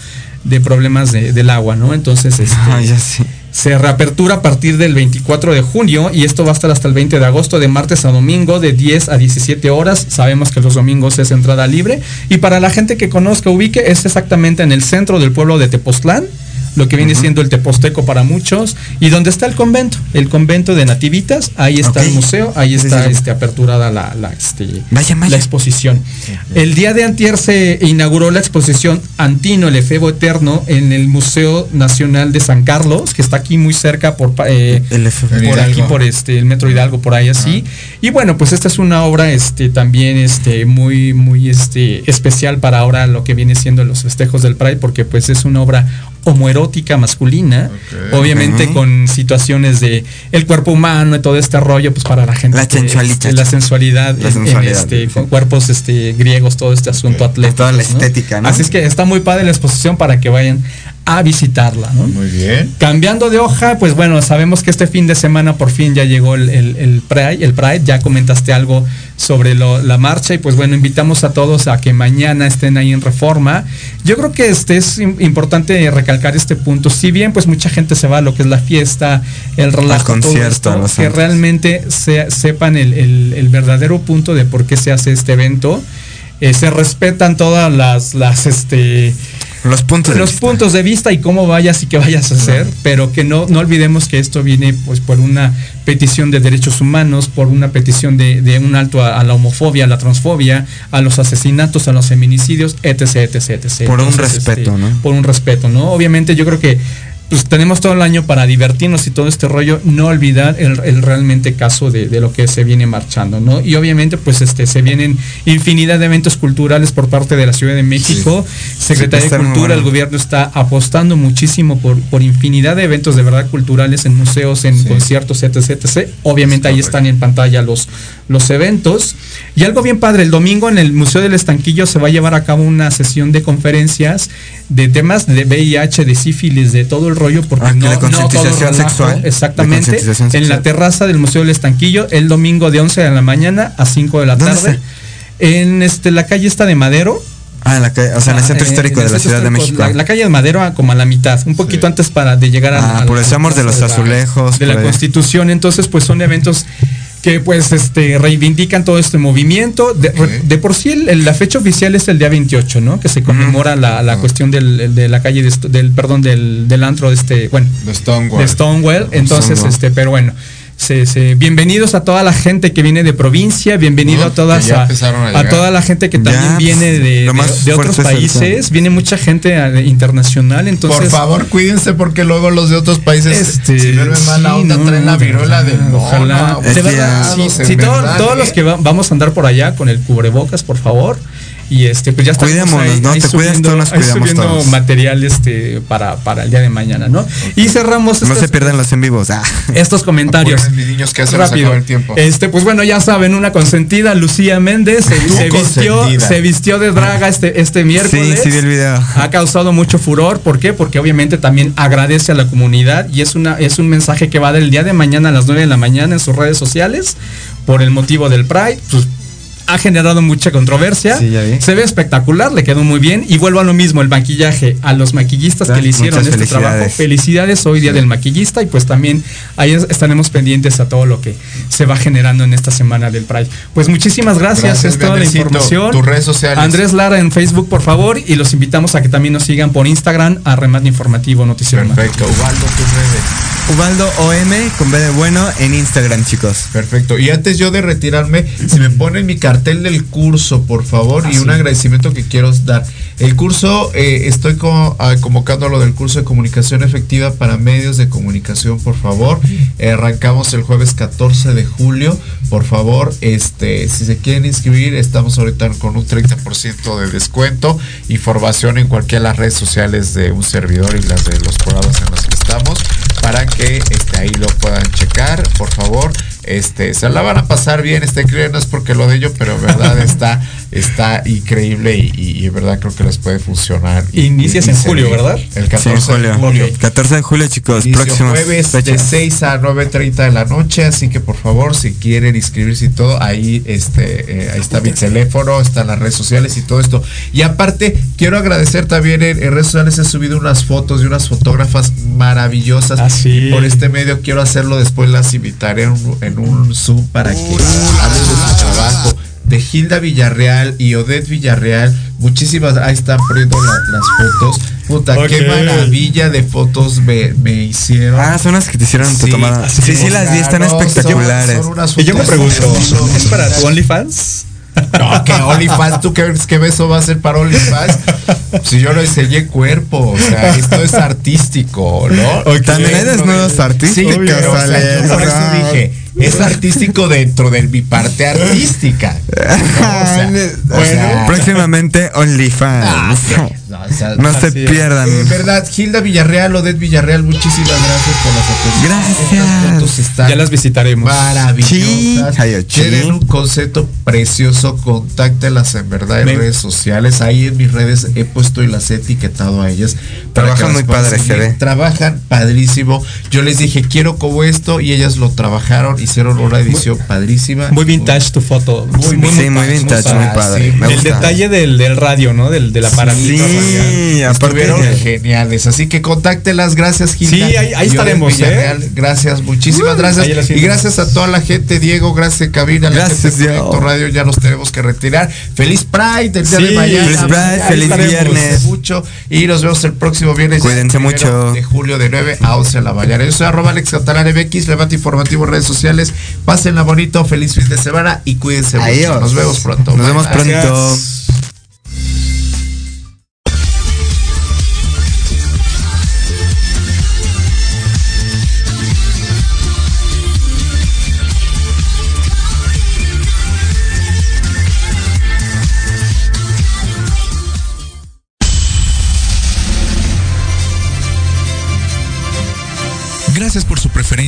de problemas de- del agua, ¿no? Entonces, este, Ah, ya sé. se reapertura a partir del 24 de junio y esto va a estar hasta el 20 de agosto, de martes a domingo, de 10 a 17 horas. Sabemos que los domingos es entrada libre. Y para la gente que conozca, ubique, es exactamente en el centro del pueblo de Tepoztlán, lo que viene siendo el Teposteco para muchos, y donde está el convento, el convento de Nativitas, ahí está el museo, ahí está este, aperturada la, la, este, Vaya, vaya. la exposición. El día de antier se inauguró la exposición Antino, el efebo eterno, en el Museo Nacional de San Carlos, que está aquí muy cerca por, eh, El por aquí por este el Metro Hidalgo por ahí así. Y bueno, pues esta es una obra este también este muy muy este especial para ahora lo que viene siendo los festejos del Pride porque pues es una obra homoerótica masculina, obviamente con situaciones de el cuerpo humano y todo este rollo pues para la gente La que, sensualidad. este, la sensualidad, La en- este, con cuerpos este griegos, todo este asunto atlético. Toda la estética, ¿no? Así es que está muy padre la exposición para que vayan a visitarla, ¿no? Muy bien. Cambiando de hoja, pues bueno, sabemos que este fin de semana por fin ya llegó el, el, el Pride, el Pride, ya comentaste algo sobre lo- la marcha y pues bueno, invitamos a todos a que mañana estén ahí en Reforma. Yo creo que este es im- importante recalcar este punto. Si bien pues mucha gente se va a lo que es la fiesta, el relajo, todo concierto, esto, que realmente se- sepan el, el- el verdadero punto de por qué se hace este evento. Eh, se respetan todas las, las este, Los puntos de los vista. puntos de vista y cómo vayas y qué vayas a hacer, pero que no, no olvidemos que esto viene pues por una petición de derechos humanos, por una petición de, de un alto a, a la homofobia, a la transfobia, a los asesinatos, a los feminicidios, etc, etc, etc. Por un respeto, ¿no? Por un respeto, ¿no? Obviamente yo creo que pues tenemos todo el año para divertirnos y todo este rollo, no olvidar el, el realmente caso de, de lo que se viene marchando, ¿no? Y obviamente, pues este, se vienen infinidad de eventos culturales por parte de la Ciudad de México, Secretaría está de Cultura, bueno. el gobierno está apostando muchísimo por, por infinidad de eventos de verdad culturales en museos, en conciertos, etc, etc. Obviamente ahí están en pantalla los, los eventos. Y algo bien padre, el domingo en el Museo del Estanquillo se va a llevar a cabo una sesión de conferencias de temas de VIH, de sífilis, de todo el rollo, porque Ah, no, todo concientización sexual. Exactamente. En la terraza del Museo del Estanquillo, el domingo de 11 de la mañana a 5 de la ¿Dónde tarde. En este, la calle esta de Madero. Ah, en la calle, o sea, en el centro Eh, histórico en el de la centro Ciudad de México. La, la calle de Madero a- como a la mitad, un poquito antes para de llegar a, Ah, a por la el de los plaza la- Azulejos, de la. Constitución. Entonces, pues son eventos que pues este reivindican todo este movimiento. De, por sí el- el- la fecha oficial es el día 28, ¿no? Que se conmemora la, la cuestión del, el de la calle de, del perdón del, del antro de este, bueno, De Stonewall. de Stonewall. Entonces, Stonewall. este, pero bueno. Se, se- bienvenidos a toda la gente que viene de provincia, bienvenido ¿No? a todas a, toda la gente que también Ya, viene pues, de, de- otros países, viene mucha gente internacional, entonces Por favor, cuídense porque luego los de otros países, Este, si no es mala sí, onda, no, traen la de viruela ojalá. De verdad, abusados, sí, en sí, todo- verdad, todos los que va- vamos a andar por allá con el cubrebocas, por favor. Y este, pues ya estamos Cuidémonos, ahí, ¿no? ahí Te cuidas, todos nos ahí cuidamos subiendo todos. material este, para, para el día de mañana, ¿no? Y cerramos No estas- se pierdan los en vivos. Ah. estos comentarios. Apúrenme, niños, que Rápido. acabó el tiempo. Este, pues bueno, ya saben, una consentida, Lucía Méndez, se, vistió, se vistió de draga este, este miércoles. Sí, sí vi el video. Ha causado mucho furor. ¿Por qué? Porque obviamente también agradece a la comunidad y es una, es un mensaje que va del día de mañana a las 9 de la mañana en sus redes sociales por el motivo del Pride. Pues, ha generado mucha controversia. Sí, ya vi. Se ve espectacular, le quedó muy bien. Y vuelvo a lo mismo, el maquillaje a los maquillistas que le hicieron Muchas este trabajo. felicidades. Hoy día del maquillista y pues también ahí es- estaremos pendientes a todo lo que se va generando en esta semana del Pride. Pues muchísimas gracias, Gracias, es toda la información. Tus redes sociales. Andrés Lara en Facebook, por favor, y los invitamos a que también nos sigan por Instagram a Remate Informativo Noticiero. Perfecto. Ubaldo, tus redes. Ubaldo OM con B de bueno en Instagram, chicos. Perfecto. Y antes yo de retirarme, si me ponen mi cartel del curso, por favor, y un agradecimiento que quiero dar. El curso, eh, estoy co- ah, convocando lo del curso de comunicación efectiva para medios de comunicación, por favor. Eh, arrancamos el jueves 14 de julio. Por favor, este, si se quieren inscribir, estamos ahorita con un 30% de descuento. Información en cualquiera de las redes sociales de un servidor y las de los programas en los que estamos para que este, ahí lo puedan checar, por favor. Este, se la van a pasar bien, este creo, no es porque lo de ello, pero verdad [laughs] está, está increíble y, y- y en verdad creo que les puede funcionar. Y- Inicias y- y en julio, ¿verdad? El Sí, 14 julio. de julio. 14 de julio, chicos. Inicio Próximos jueves de fechas. 6 a 9.30 de la noche, así que por favor, si quieren inscribirse y todo, ahí, este, eh, ahí está mi teléfono, están las redes sociales y todo esto. Y aparte, quiero agradecer también en, en redes sociales he subido unas fotos de unas fotógrafas maravillosas. Ah, sí. Y por este medio quiero hacerlo, después las invitaré en un, en un Zoom para que hablen de su trabajo. De Hilda Villarreal y Odette Villarreal, muchísimas, ahí están poniendo la- las fotos. Puta, qué maravilla de fotos me, me hicieron. Ah, son las que te hicieron tu tomada. Sí, sí, las vi, están no, son- espectaculares. son Y yo me pregunto. ¿es para tu OnlyFans? No, que OnlyFans, ¿tú crees que eso va a ser para OnlyFans? Si yo lo enseñé cuerpo, o sea, esto es artístico, ¿no? También hay desnudos artísticos, Sí, pero, o sea, Ale, yo por eso no. dije, es artístico dentro de mi parte artística. ¿no? [laughs] O sea, o sea, Próximamente ah, OnlyFans. sí, no, o sea, No se es. pierdan. En verdad, Hilda Villarreal, Odette Villarreal, muchísimas gracias por las atenciones. Gracias. Estas fotos están Ya las visitaremos. maravillosas. Sí, sí. Tienen un concepto precioso, contáctelas en verdad en Me- redes sociales. Ahí en mis redes he puesto y las he etiquetado a ellas. Trabajan muy padre, se ve. Trabajan padrísimo. Yo les dije, quiero como esto, y ellas lo trabajaron, hicieron una edición padrísima. Muy vintage tu foto. Muy, Sí, muy vintage, muy padre. Me El gusta. detalle del, del radio, ¿no? Del, del aparatito radial. Sí, geniales, así que contáctelas, gracias Gilda. Sí, ahí- ahí estaremos, ¿eh? Gracias, muchísimas Uh, gracias. Y gracias a toda la gente, Diego, gracias Cabina, la Gracias, gente de Radio, ya nos tenemos que retirar. Feliz Pride el día Sí, de mañana. feliz Pride, feliz viernes. mucho y nos vemos el próximo viernes. Cuídense mucho. De julio de 9 a 11 de la mañana. Yo soy arroba Alex Catalán MX, levante informativo redes sociales. Pásenla bonito, feliz fin de semana y cuídense mucho. Nos vemos pronto. Nos Bye, vemos pronto.